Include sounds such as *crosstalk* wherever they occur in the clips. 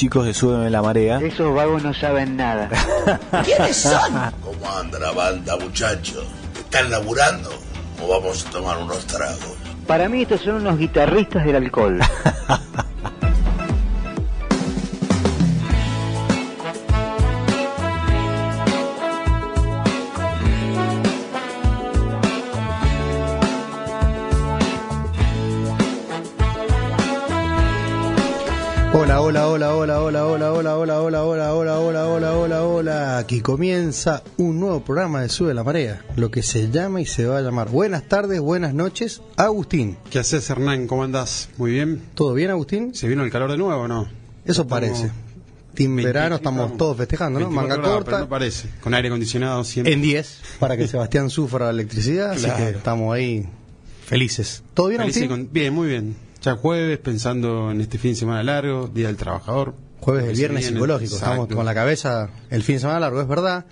chicos de Súbeme la Marea. Esos vagos no saben nada. *laughs* ¿Quiénes son? ¿Cómo anda la banda, muchachos? ¿Están laburando o vamos a tomar unos tragos? Para mí estos son unos guitarristas del alcohol. *laughs* Aquí comienza un nuevo programa de Sube la Marea, lo que se llama y se va a llamar. Buenas tardes, buenas noches, Agustín. ¿Qué haces, Hernán? ¿Cómo andás? Muy bien. ¿Todo bien, Agustín? ¿Se vino el calor de nuevo o no? Eso parece. Team verano estamos todos festejando, ¿no? Manga corta. no parece. Con aire acondicionado siempre. En 10, para que *laughs* Sebastián sufra la electricidad, así que estamos ahí felices. ¿Todo bien, Agustín? con- Bien, muy bien. Ya jueves, pensando en este fin de semana largo, Día del Trabajador. Jueves del viernes psicológico, estamos Exacto. con la cabeza el fin de semana largo, es verdad.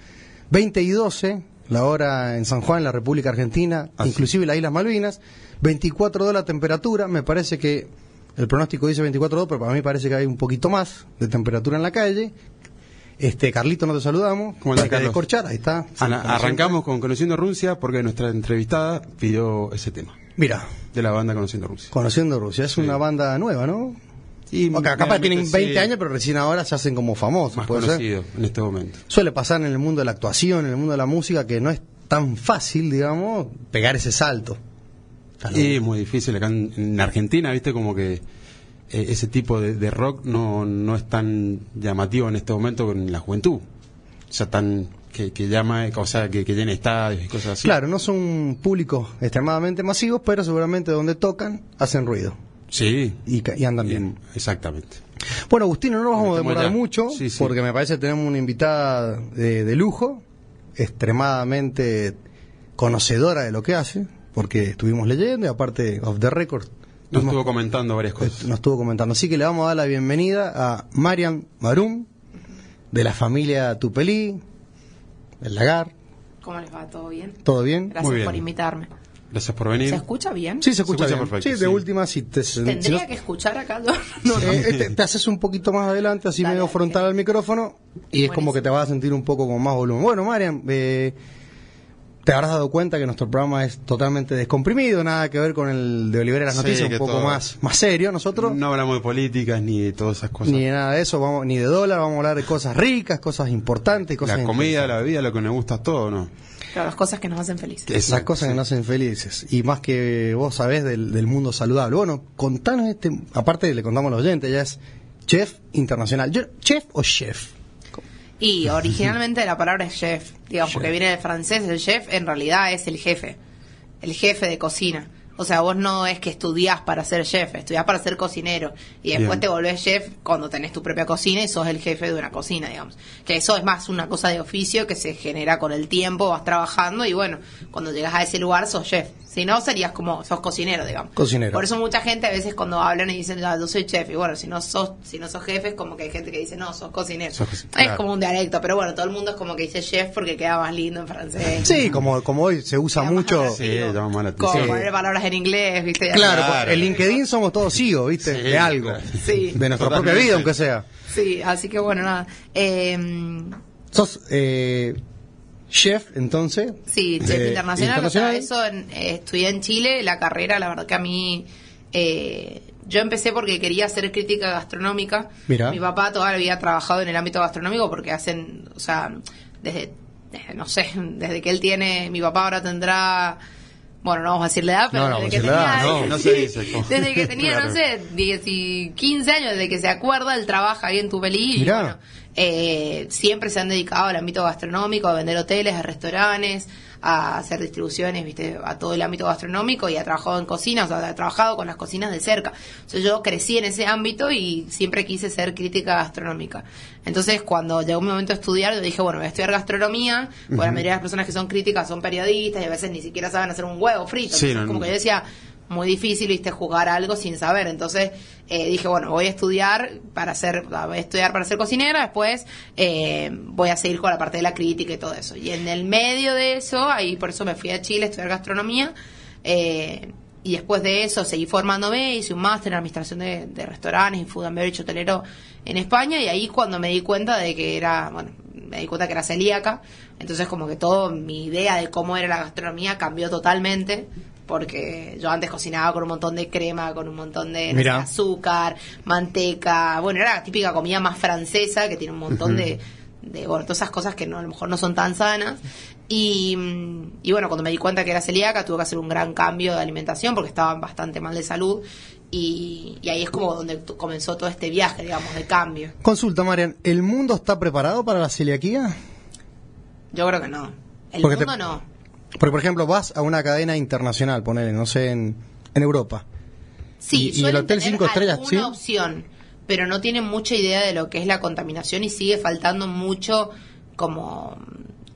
20 y 12, la hora en San Juan, la República Argentina, Así. inclusive las Islas Malvinas. 24 de la temperatura, me parece que el pronóstico dice 24 pero para mí parece que hay un poquito más de temperatura en la calle. Este, Carlito, no te saludamos. ¿Cómo Hay que descorchar, ahí está. Ana- arrancamos con Conociendo Rusia porque nuestra entrevistada pidió ese tema. Mira, de la banda Conociendo Rusia. Conociendo Rusia, es Sí. una banda nueva, ¿no? Ok, capaz tienen realmente 20 sí, años, pero recién ahora se hacen como famosos. más ¿puede ser? conocido en este momento. Suele pasar en el mundo de la actuación, en el mundo de la música, que no es tan fácil, digamos, pegar ese salto. Y es muy difícil acá en, en Argentina, viste, como que eh, ese tipo de, de rock no, no es tan llamativo en este momento con la juventud. O sea, tan que, que llama, o sea, que, que llena estadios y cosas así. Claro, no son públicos extremadamente masivos, pero seguramente donde tocan hacen ruido Sí. y, andan bien. Bien, exactamente. Bueno, Agustín, no nos vamos a demorar ya. mucho, Sí, sí. porque me parece que tenemos una invitada de, de lujo, extremadamente conocedora de lo que hace, porque estuvimos leyendo y aparte, off the record, Nos estuvo comentando varias cosas. nos estuvo comentando. Así que le vamos a dar la bienvenida a Mariam Marum, de la familia Tupelí, del Lagar. ¿Cómo les va? ¿Todo bien? ¿Todo bien? Gracias Muy bien. por invitarme. Gracias por venir. ¿Se escucha bien? Sí, se escucha, escucha bien. perfecto, Sí, de sí. última, si te, si Tendría no- que escuchar acá. yo- *laughs* no, no. Eh, eh, te, te haces un poquito más adelante, así Dale, medio frontal al micrófono, y es como que te vas a sentir un poco con más volumen. Bueno, Mariam, eh, te habrás dado cuenta que nuestro programa es totalmente descomprimido, nada que ver con el de Olivera las Sí, Noticias, un poco todo- más, más serio. Nosotros, No hablamos de políticas ni de todas esas cosas. ni de nada de eso, vamos, ni de dólar, vamos a hablar de cosas ricas, cosas importantes, cosas la comida, la bebida, lo que nos gusta todo, ¿no? Claro, las cosas que nos hacen felices. Esas cosas que nos hacen felices. Y más que vos sabés del, del mundo saludable. Bueno, contanos este, aparte le contamos a los oyentes, ya es chef internacional. Yo- ¿Chef o chef? Y originalmente la palabra es chef, digamos, porque viene del francés, el chef en realidad es el jefe, el jefe de cocina. O sea, vos no es que estudiás para ser chef, estudiás para ser cocinero. Y después Bien. te volvés chef cuando tenés tu propia cocina y sos el jefe de una cocina, digamos. Que eso es más una cosa de oficio que se genera con el tiempo, vas trabajando y bueno, cuando llegas a ese lugar sos chef. Si no, serías como, sos cocinero, digamos. Cocinero. Por eso mucha gente a veces cuando hablan y dicen, "Ah, yo soy chef, y bueno, si no sos, si no sos jefe, es como que hay gente que dice, no, sos cocinero. Sos Es claro. como un dialecto, pero bueno, todo el mundo es como que dice chef porque queda más lindo en francés. Sí, como, como hoy se usa Queda mucho. Sí, llama más la Como atención. poner palabras en inglés, ¿viste? Claro, Claro. en LinkedIn somos todos CEO, ¿viste? Sí, de algo. claro. Sí. De nuestra Totalmente. propia vida, aunque sea. Sí, así que bueno, nada. Eh, Sos eh, chef, entonces. Sí, chef Eh, internacional, o sea, eso en- eh, estudié en Chile, la carrera, la verdad que a mí, eh, yo empecé porque quería hacer crítica gastronómica. Mira. Mi papá todavía había trabajado en el ámbito gastronómico porque hacen, o sea, desde, desde, no sé, desde que él tiene, mi papá ahora tendrá, bueno, no vamos a decir la edad, pero No, no desde que tenía, edad, no, no se dice. *laughs* desde que tenía, Claro. no sé, 10 y 15 años, desde que se acuerda, él trabaja ahí en Tupelí y Mirá. bueno, eh, siempre se han dedicado al ámbito gastronómico, a vender hoteles, a restaurantes, a hacer distribuciones, viste, a todo el ámbito gastronómico y ha trabajado en cocinas, o sea, ha trabajado con las cocinas de cerca. Entonces yo crecí en ese ámbito y siempre quise ser crítica gastronómica. Entonces cuando llegó mi momento de estudiar, yo dije, bueno, voy a estudiar gastronomía, porque la mayoría de las personas que son críticas son periodistas y a veces ni siquiera saben hacer un huevo frito. Sí, Entonces, no, como no. que yo decía, muy difícil, viste, jugar algo sin saber. Entonces eh, dije, bueno, voy a estudiar para ser, voy a estudiar para ser cocinera, después eh, voy a seguir con la parte de la crítica y todo eso. Y en el medio de eso, ahí por eso me fui a Chile a estudiar gastronomía. eh, y después de eso seguí formándome, hice un máster en administración de, restaurantes y food and beverage hotelero en España y ahí cuando me di cuenta de que era, bueno, me di cuenta que era celíaca, entonces como que todo mi idea de cómo era la gastronomía cambió totalmente porque yo antes cocinaba con un montón de crema, con un montón de no sé, Mirá. azúcar, manteca, bueno, era la típica comida más francesa que tiene un montón de, de, bueno, todas esas cosas que no, a lo mejor no son tan sanas. Y, y bueno, cuando me di cuenta que era celíaca, tuve que hacer un gran cambio de alimentación porque estaba bastante mal de salud. Y, y ahí es como donde comenzó todo este viaje, digamos, de cambio. Consulta, Marian, ¿el mundo está preparado para la celiaquía? Yo creo que no. El Porque te- mundo no. Porque, por ejemplo, vas a una cadena internacional, ponele, no sé, en, en Europa. Sí, Y- y el hotel tener cinco estrellas, alguna ¿sí? opción, pero no tienen mucha idea de lo que es la contaminación y sigue faltando mucho como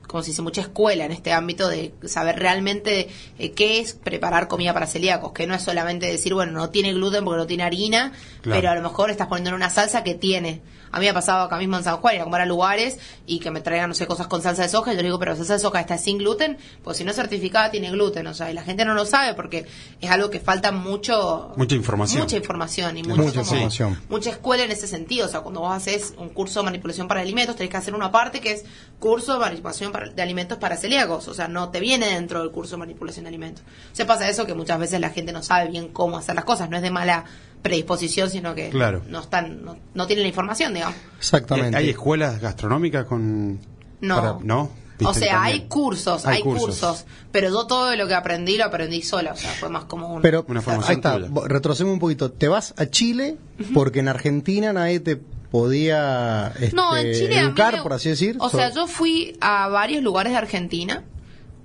como se dice mucha escuela en este ámbito de saber realmente eh, qué es preparar comida para celíacos, que no es solamente decir, bueno, no tiene gluten porque no tiene harina, Claro. pero a lo mejor estás poniendo en una salsa que tiene. A mí me ha pasado acá mismo en San Juan, ir a comer a lugares y que me traigan, no sé, cosas con salsa de soja. Y yo digo, pero salsa de soja está sin gluten, pues si no es certificada tiene gluten. O sea, y la gente no lo sabe porque es algo que falta mucho. Mucha información. Mucha información y mucho Mucha como- información. mucha escuela en ese sentido. O sea, cuando vos haces un curso de manipulación para alimentos, tenés que hacer una parte que es curso de manipulación para- de alimentos para celíacos. O sea, no te viene dentro del curso de manipulación de alimentos. Se pasa eso que muchas veces la gente no sabe bien cómo hacer las cosas. No es de mala predisposición, sino que Claro. no están, no, no tienen la información, digamos. Exactamente. ¿Hay escuelas gastronómicas con...? No. para- ¿No? O sea, también. hay cursos, hay, cursos. pero yo todo lo que aprendí lo aprendí sola, o sea, fue más como un... Pero Una formación ahí está, retrocedemos un poquito. Te vas a Chile porque en Argentina nadie te podía este, No, en Chile educar, me- por así decir. O So- sea, yo fui a varios lugares de Argentina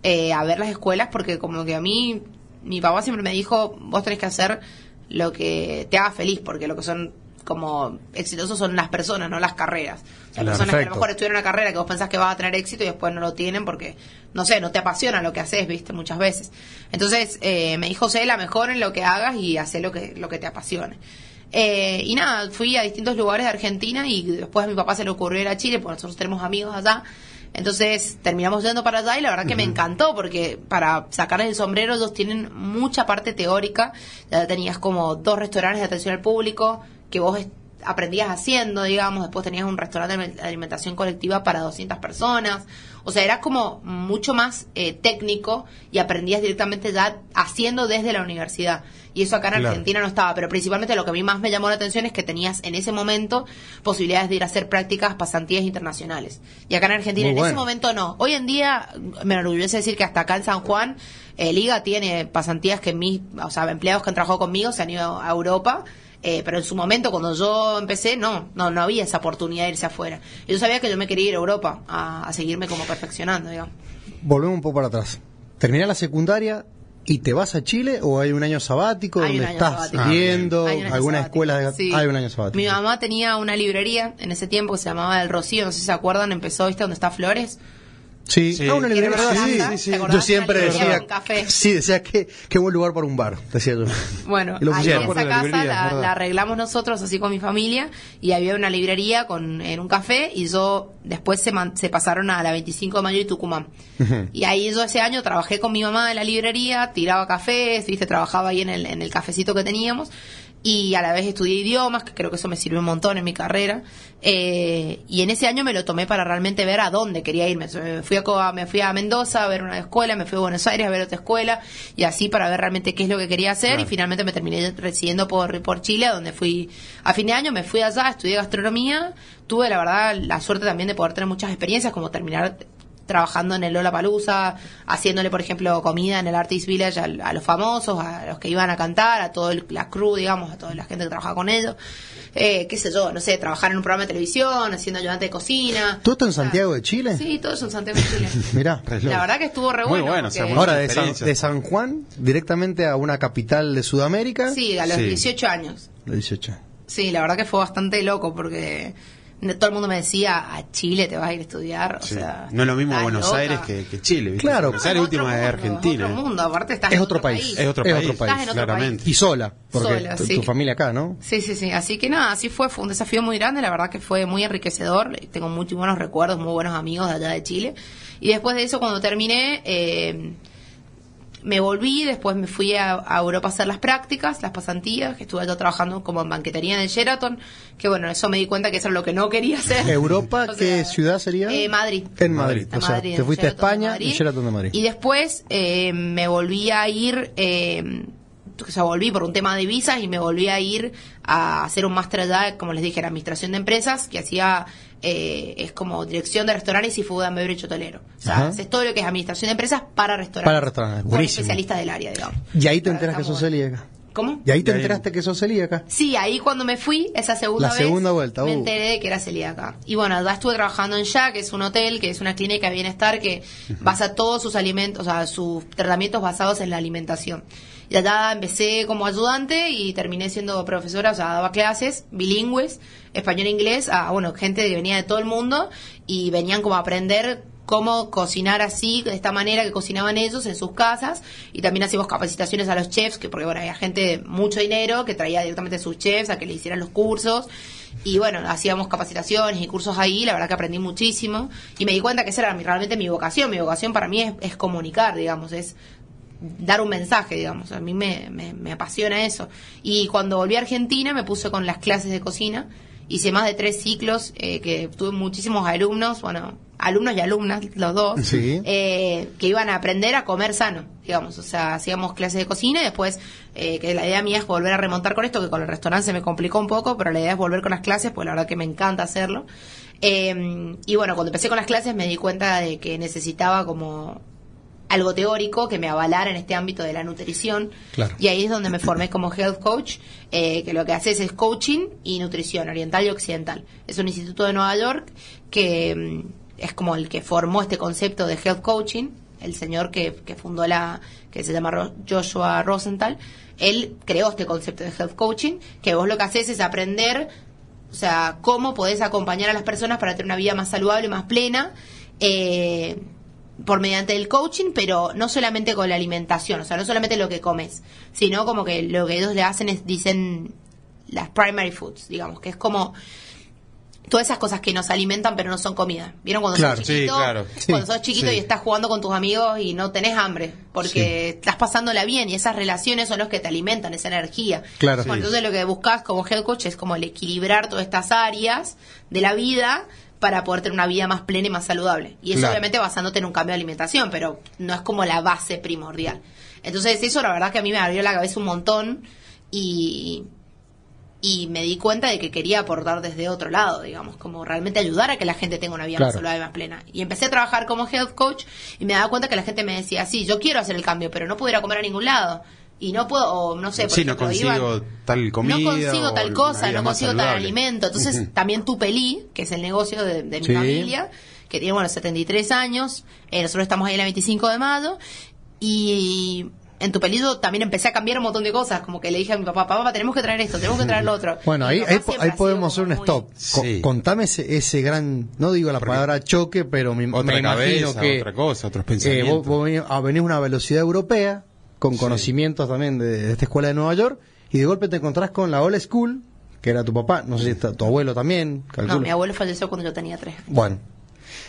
eh, a ver las escuelas porque como que a mí, mi papá siempre me dijo, vos tenés que hacer lo que te haga feliz, porque lo que son como exitosos son las personas, no las carreras. O sea, personas que a lo mejor estudian una carrera que vos pensás que vas a tener éxito y después no lo tienen porque, no sé, no te apasiona lo que haces, viste, muchas veces. Entonces, eh, me dijo, sé la mejor en lo que hagas y hace lo que, lo que te apasione. Eh, y nada, fui a distintos lugares de Argentina y después a mi papá se le ocurrió ir a Chile, porque nosotros tenemos amigos allá. Entonces terminamos yendo para allá y la verdad que me encantó porque para sacarles el sombrero ellos tienen mucha parte teórica. Ya tenías como dos restaurantes de atención al público que vos aprendías haciendo, digamos. Después tenías un restaurante de alimentación colectiva para 200 personas. O sea, era como mucho más eh, técnico y aprendías directamente ya haciendo desde la universidad. Y eso acá en Claro. Argentina no estaba, pero principalmente lo que a mí más me llamó la atención es que tenías en ese momento posibilidades de ir a hacer prácticas, pasantías internacionales. Y acá en Argentina Muy en ese momento no. Hoy en día me enorgullece decir que hasta acá en San Juan, eh, Liga tiene pasantías que mis, o sea, empleados que han trabajado conmigo se han ido a Europa. Eh, pero en su momento, cuando yo empecé, no, no, no había esa oportunidad de irse afuera. Yo sabía que yo me quería ir a Europa a, a seguirme como perfeccionando, digamos. Volvemos un poco para atrás. Terminas la secundaria y te vas a Chile o hay un año sabático Hay donde año estás sabático. viendo alguna sabático, escuela de sí. hay un año sabático. Mi mamá tenía una librería en ese tiempo que se llamaba El Rocío, no sé si se acuerdan, empezó, ¿viste? Donde está Flores. Sí, Sí. Ah, una librería, sí, sí, sí. Yo siempre decía, café. sí, decía que qué buen lugar para un bar, decía yo. Bueno, Y lo ahí en esa la casa librería, la, la arreglamos nosotros así con mi familia y había una librería con en un café y yo después se, man- se pasaron a la 25 de mayo y Tucumán. Y ahí yo ese año trabajé con mi mamá en la librería, tiraba cafés, viste, trabajaba ahí en el, en el cafecito que teníamos y a la vez estudié idiomas, que creo que eso me sirvió un montón en mi carrera. Eh, y en ese año me lo tomé para realmente ver a dónde quería irme. Me fui a, me fui a Mendoza a ver una escuela, me fui a Buenos Aires a ver otra escuela y así para ver realmente qué es lo que quería hacer Claro. y finalmente me terminé residiendo por, por Chile, donde fui a fin de año, me fui allá, estudié gastronomía, tuve la verdad la suerte también de poder tener muchas experiencias como terminar trabajando en el Lola Palusa, haciéndole, por ejemplo, comida en el Artist Village a, a los famosos, a los que iban a cantar, a toda la crew, digamos, a toda la gente que trabajaba con ellos. Eh, qué sé yo, no sé, trabajar en un programa de televisión, haciendo ayudante de cocina. ¿Tú estás en O Santiago de Chile? Sí, todo eso en Santiago de Chile. *laughs* Mirá. La verdad que estuvo re Muy bueno. bueno, o sea, porque- mucha Ahora de San, de San Juan directamente a una capital de Sudamérica. Sí, a los Sí. 18 años. De 18. Sí, la verdad que fue bastante loco porque todo el mundo me decía, a Chile te vas a ir a estudiar. O Sí. sea, no es lo mismo Buenos loca. Aires que, que Chile, ¿viste? Claro. Buenos Aires Es última otro de Argentina. Es otro mundo, aparte estás Es otro país. Es otro Es país, otro país. Estás en otro claramente. Y sola, porque Sola, tu, sí. tu familia acá, ¿no? Sí, sí, sí. Así que nada, así fue. Fue un desafío muy grande. La verdad que fue muy enriquecedor. Tengo muy buenos recuerdos, muy buenos amigos de allá de Chile. Y después de eso, cuando terminé, eh, me volví, después me fui a, a Europa a hacer las prácticas, las pasantías, que estuve yo trabajando como en banquetería en el Sheraton, que bueno, eso me di cuenta que eso es lo que no quería hacer. ¿Europa *laughs* O qué ciudad sería? eh, Madrid. En Madrid. O sea, Madrid, te fuiste a Sheraton España y Sheraton de Madrid. Y después eh, me volví a ir, eh, o sea, volví por un tema de visas y me volví a ir a hacer un máster allá, como les dije, en administración de empresas, que hacía, eh, es como dirección de restaurantes y food and beverage hotelero. O sea, Ajá. haces todo lo que es administración de empresas para restaurantes. Para restaurantes, buenísimo. especialistas del área, digamos. Y ahí te enteras que sos celíaca. ¿Cómo? Y ahí te Y ahí- enteraste que sos celíaca. Sí, ahí cuando me fui, esa segunda La vez, segunda vuelta, me uh. enteré de que era celíaca. Y bueno, ya estuve trabajando en Ya, que es un hotel, que es una clínica de bienestar que basa todos sus alimentos, o sea, sus tratamientos basados en la alimentación. Y allá empecé como ayudante y terminé siendo profesora, o sea, daba clases bilingües, español e inglés, a, bueno, gente que venía de todo el mundo y venían como a aprender cómo cocinar así, de esta manera que cocinaban ellos en sus casas. Y también hacíamos capacitaciones a los chefs, que porque bueno, había gente de mucho dinero que traía directamente sus chefs a que le hicieran los cursos. Y bueno, hacíamos capacitaciones y cursos ahí, la verdad que aprendí muchísimo. Y me di cuenta que esa era mi- realmente mi vocación. Mi vocación para mí es, es comunicar, digamos, es dar un mensaje, digamos. A mí me, me, me apasiona eso. Y cuando volví a Argentina me puse con las clases de cocina. Hice más de tres ciclos, eh, que tuve muchísimos alumnos, bueno, alumnos y alumnas, los dos, Sí. eh, que iban a aprender a comer sano, digamos. O sea, hacíamos clases de cocina y después, eh, que la idea mía es volver a remontar con esto, que con el restaurante se me complicó un poco, pero la idea es volver con las clases, pues la verdad que me encanta hacerlo. Eh, y bueno, cuando empecé con las clases me di cuenta de que necesitaba como algo teórico que me avalara en este ámbito de la nutrición. Claro. Y ahí es donde me formé como health coach, eh, que lo que haces es coaching y nutrición oriental y occidental. Es un instituto de Nueva York que mm, es como el que formó este concepto de health coaching, el señor que, que fundó la, que se llama Ro- Joshua Rosenthal. Él creó este concepto de health coaching, que vos lo que haces es aprender o sea, cómo podés acompañar a las personas para tener una vida más saludable, más plena, eh, por mediante el coaching, pero no solamente con la alimentación, o sea, no solamente lo que comes, sino como que lo que ellos le hacen es, dicen, las primary foods, digamos, que es como todas esas cosas que nos alimentan pero no son comida. ¿Vieron cuando Claro, sos sí, chiquito? claro. Cuando sos chiquito sí. y estás jugando con tus amigos y no tenés hambre, porque estás pasándola bien y esas relaciones son los que te alimentan, esa energía. Claro. Bueno, Sí. entonces lo que buscas como health coach es como el equilibrar todas estas áreas de la vida para poder tener una vida más plena y más saludable. Y eso Claro. obviamente basándote en un cambio de alimentación, pero no es como la base primordial. Entonces eso la verdad que a mí me abrió la cabeza un montón y, y me di cuenta de que quería aportar desde otro lado, digamos, como realmente ayudar a que la gente tenga una vida más saludable y más plena. Y empecé a trabajar como health coach y me daba cuenta que la gente me decía, sí, yo quiero hacer el cambio, pero no puedo ir a comer a ningún lado. Y no puedo, o no sé, por Sí, no consigo iban- tal comida. no consigo tal cosa, no consigo tal alimento. Entonces, Ujú. *laughs* también Tupelí, que es el negocio de, de mi Sí. familia, que tiene, bueno, 73 años, eh, nosotros estamos ahí el 25 de mayo, y en Tupelí yo también empecé a cambiar un montón de cosas, como que le dije a mi papá, papá, tenemos que traer esto, tenemos que traer lo otro. *laughs* Bueno, ahí, ahí, podemos hacer un muy- stop. Co- Sí. contame ese, ese gran, no digo la palabra choque, pero me, Otra me imagino cabeza, que otra cosa, otros eh, pensamientos. vos, vos venís, ah, venís a una velocidad europea, con Sí. conocimientos también de, de esta escuela de Nueva York, y de golpe te encontrás con la old school, que era tu papá, no sé si está, tu abuelo también, calculo. No, mi abuelo falleció cuando yo tenía tres. Bueno,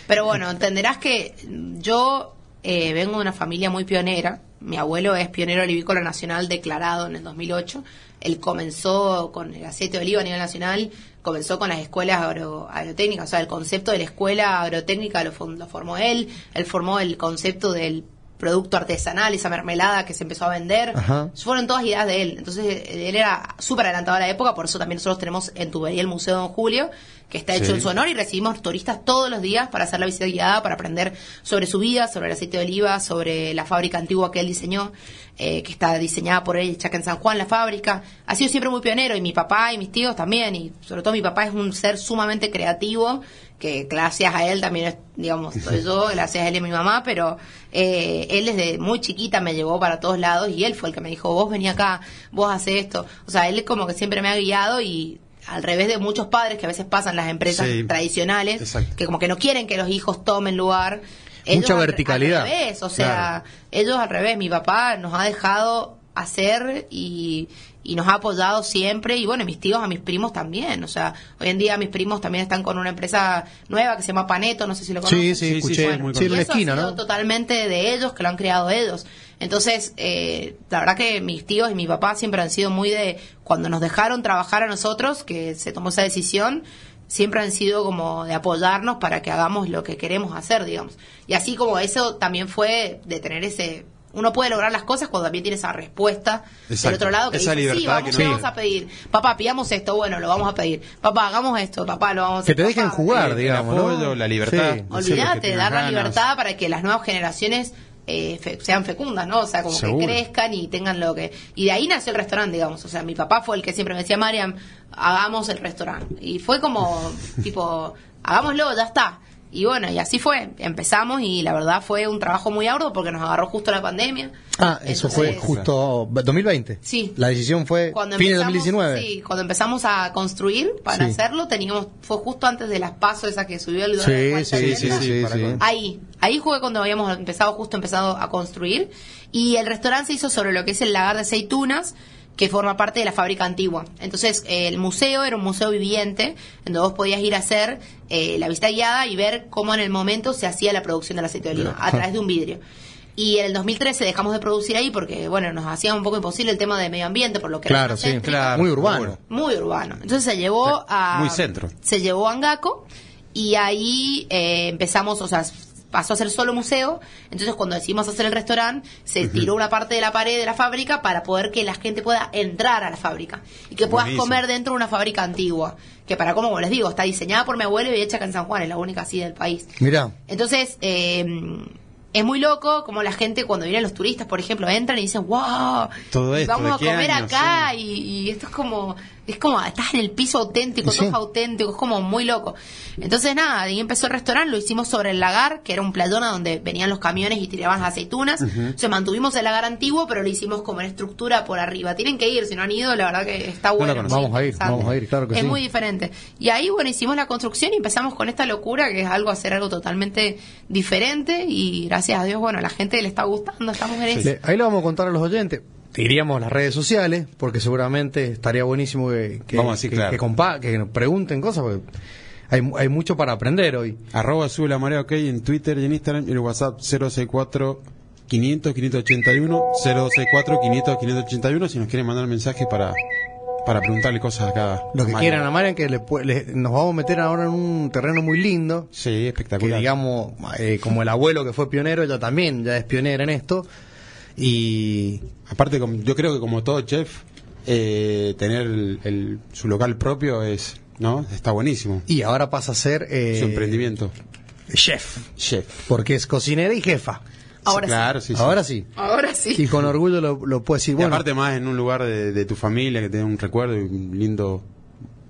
Pero bueno, entenderás que yo eh, vengo de una familia muy pionera. Mi abuelo es pionero olivícola nacional declarado en el 2008. Él comenzó con el aceite de oliva a nivel nacional, comenzó con las escuelas agro- agrotécnicas, o sea, el concepto de la escuela agrotécnica lo, lo formó él, él formó el concepto del producto artesanal, esa mermelada que se empezó a vender. Ajá. Fueron todas ideas de él. Entonces, él era súper adelantado a la época, por eso también nosotros tenemos en Tubería el Museo Don Julio, que está hecho Sí. en su honor y recibimos turistas todos los días para hacer la visita guiada, para aprender sobre su vida, sobre el aceite de oliva, sobre la fábrica antigua que él diseñó, eh, que está diseñada por él, hecha acá en San Juan, la fábrica. Ha sido siempre muy pionero y mi papá y mis tíos también, y sobre todo mi papá es un ser sumamente creativo, que gracias a él también, digamos, soy *laughs* yo, gracias a él y a mi mamá, pero eh, él desde muy chiquita me llevó para todos lados y él fue el que me dijo, vos vení acá, vos haces esto. O sea, él como que siempre me ha guiado y al revés de muchos padres que a veces pasan las empresas Sí, tradicionales, exacto. que como que no quieren que los hijos tomen lugar. Mucha al- verticalidad. Al revés, o sea, Claro. ellos al revés, mi papá nos ha dejado hacer y, y nos ha apoyado siempre y bueno, mis tíos, a mis primos también, o sea, hoy en día mis primos también están con una empresa nueva que se llama Paneto, no sé si lo Sí, conocen. sí, Sí, sí, escuché. sí, Sí, muy en Y la eso ha esquina, sido ¿no? totalmente de ellos, que lo han creado ellos. Entonces, eh, la verdad que mis tíos y mi papá siempre han sido muy de, cuando nos dejaron trabajar a nosotros, que se tomó esa decisión, siempre han sido como de apoyarnos para que hagamos lo que queremos hacer, digamos. Y así como eso también fue de tener ese... Uno puede lograr las cosas cuando también tiene esa respuesta del Exacto. otro lado que Esa dice, sí, vamos, que ¿qué no- vamos a pedir? Papá, pidamos esto, bueno, lo vamos a pedir. Papá, hagamos esto, papá, lo vamos a Que te dejen Papá, jugar, digamos, ¿no? apoyo, la libertad. Sí. Olvídate, dar la ganas. libertad para que las nuevas generaciones eh, fe- sean fecundas, ¿no? O sea, como Seguro. que crezcan y tengan lo que... Y de ahí nació el restaurante, digamos. O sea, mi papá fue el que siempre me decía, Mariam, hagamos el restaurante. Y fue como, *laughs* tipo, hagámoslo, ya está. Y bueno, y así fue. Empezamos y la verdad fue un trabajo muy arduo porque nos agarró justo la pandemia. Ah, eso fue justo 2020. Sí. La decisión fue cuando fin de empezamos- 2019. Sí, cuando empezamos a construir para Sí. hacerlo, teníamos fue justo antes de las pasos esa que subió el dólar. Sí, sí, sí, Ahí, ahí fue cuando habíamos empezado, justo empezado a construir. Y el restaurante se hizo sobre lo que es el lagar de aceitunas, que forma parte de la fábrica antigua. Entonces, eh, el museo era un museo viviente, donde vos podías ir a hacer eh, la visita guiada y ver cómo en el momento se hacía la producción del aceite de oliva, a través de un vidrio. Y en el 2013 dejamos de producir ahí porque, bueno, nos hacía un poco imposible el tema de medio ambiente, por lo que era Claro, más sí, claro. Muy urbano. Muy urbano. Entonces se llevó a... muy centro. Se llevó a Angaco y ahí eh, empezamos, o sea, pasó a ser solo museo. Entonces cuando decidimos hacer el restaurante, se tiró una parte de la pared de la fábrica para poder que la gente pueda entrar a la fábrica y que puedas Buenísimo. comer dentro de una fábrica antigua. Que para, como les digo, está diseñada por mi abuelo y hecha acá en San Juan, es la única así del país. Mirá, Entonces, eh, es muy loco como la gente cuando vienen los turistas, por ejemplo, entran y dicen, wow, Todo esto, vamos ¿de a comer años? acá y, y esto es como, es como, estás en el piso auténtico, Sí. todo es auténtico, es como muy loco. Entonces nada, ahí empezó el restaurante, lo hicimos sobre el lagar, que era un playón a donde venían los camiones y tiraban las aceitunas. Se mantuvimos el lagar antiguo, pero lo hicimos como en estructura por arriba. Tienen que ir, si no han ido, la verdad que está bueno. Vamos a ir, vamos a ir, claro que es sí. muy diferente. Y ahí, bueno, hicimos la construcción y empezamos con esta locura que es algo, hacer algo totalmente diferente y gracias a Dios, bueno, a la gente le está gustando, estamos en eso. ahí le vamos a contar a los oyentes. Diríamos las redes sociales, porque seguramente estaría buenísimo que, que, Vamos que, claro. que compa- que nos pregunten cosas, porque hay, hay mucho para aprender hoy. Arroba sube la marea ok en Twitter y en Instagram y el WhatsApp 064 500 581 064 500 581 si nos quieren mandar mensajes para para preguntarle cosas acá. Lo que Marian. quieran a Marian, que le le- nos vamos a meter ahora en un terreno muy lindo, Sí, que espectacular. digamos, eh, como el abuelo que fue pionero, ella también ya es pionera en esto. Y Aparte, como- yo creo que como todo chef, eh, tener el- el- su local propio es, ¿no? Está buenísimo. Y ahora pasa a ser eh, su emprendimiento. chef, Chef. porque es cocinera y jefa. Ahora sí. claro, sí, sí. Ahora sí. Ahora sí. Y con orgullo lo, lo puedo decir. Y Bueno, aparte más en un lugar de, de tu familia que te dé un recuerdo y un lindo,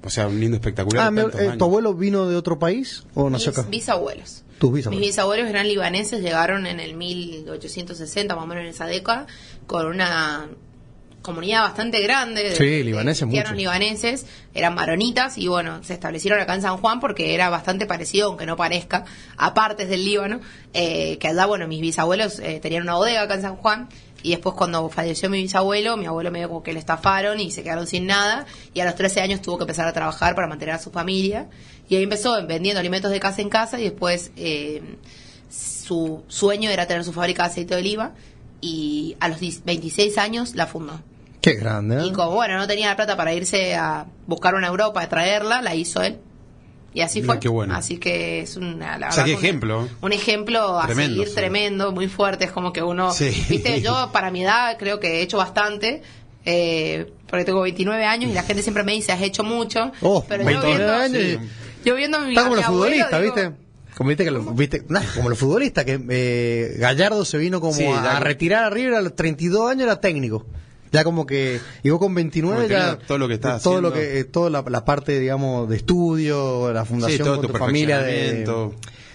o sea, un lindo espectacular. ah, me- eh. ¿tu abuelo vino de otro país o nació Mis acá? bisabuelos. Tus Mis bisabuelos. bisabuelos eran libaneses, llegaron en el 1860, más o menos en esa década, con una comunidad bastante grande de, Sí, de libaneses cristianos mucho. libaneses, eran maronitas y bueno, se establecieron acá en San Juan porque era bastante parecido, aunque no parezca, a partes del Líbano, eh, que allá, bueno, mis bisabuelos eh, tenían una bodega acá en San Juan y después cuando falleció mi bisabuelo, mi abuelo medio como que le estafaron y se quedaron sin nada y a los 13 años tuvo que empezar a trabajar para mantener a su familia y ahí empezó vendiendo alimentos de casa en casa y después eh, su sueño era tener su fábrica de aceite de oliva y a los 10 26 años la fundó. Qué grande, ¿eh? Y como bueno, no tenía la plata para irse a buscar una Europa, a traerla, la hizo él. Y así fue. qué bueno. Así que es una, la O sea, verdad qué un- ejemplo. Un ejemplo a Tremendo, seguir sí. tremendo, muy fuerte. Es como que uno. Sí. Viste, yo *laughs* para mi edad creo que he hecho bastante. Eh, porque tengo 29 años y la gente siempre me dice, has hecho mucho. Oh, pero 29 yo viendo, años y- yo viendo a mi, Está como los futbolistas, ¿viste? Como viste que lo- viste, nah, como los futbolistas que eh, Gallardo se vino como Sí, a, a retirar a River a los 32 años era técnico. Ya como que vos con 29 Como ya todo lo que estás todo lo que eh, toda la, la parte digamos de estudio, la fundación todo con tu tu familia de.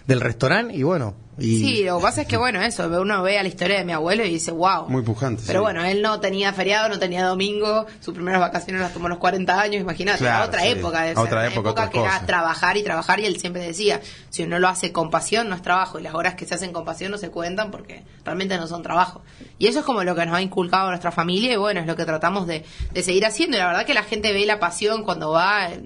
Del restaurante y bueno. Y, Sí, lo que pasa es que, bueno, eso, uno ve a la historia de mi abuelo y dice, wow. Muy pujante. Pero sí. bueno, él no tenía feriado, no tenía domingo, sus primeras vacaciones las tomó a los 40 años, imagínate, Claro, a otra sí. época, de A ser, otra época, otra que era trabajar y trabajar, y él siempre decía, si uno lo hace con pasión, no es trabajo, y las horas que se hacen con pasión no se cuentan porque realmente no son trabajo. Y eso es como lo que nos ha inculcado nuestra familia, y bueno, es lo que tratamos de, de seguir haciendo, y la verdad que la gente ve la pasión cuando va... la-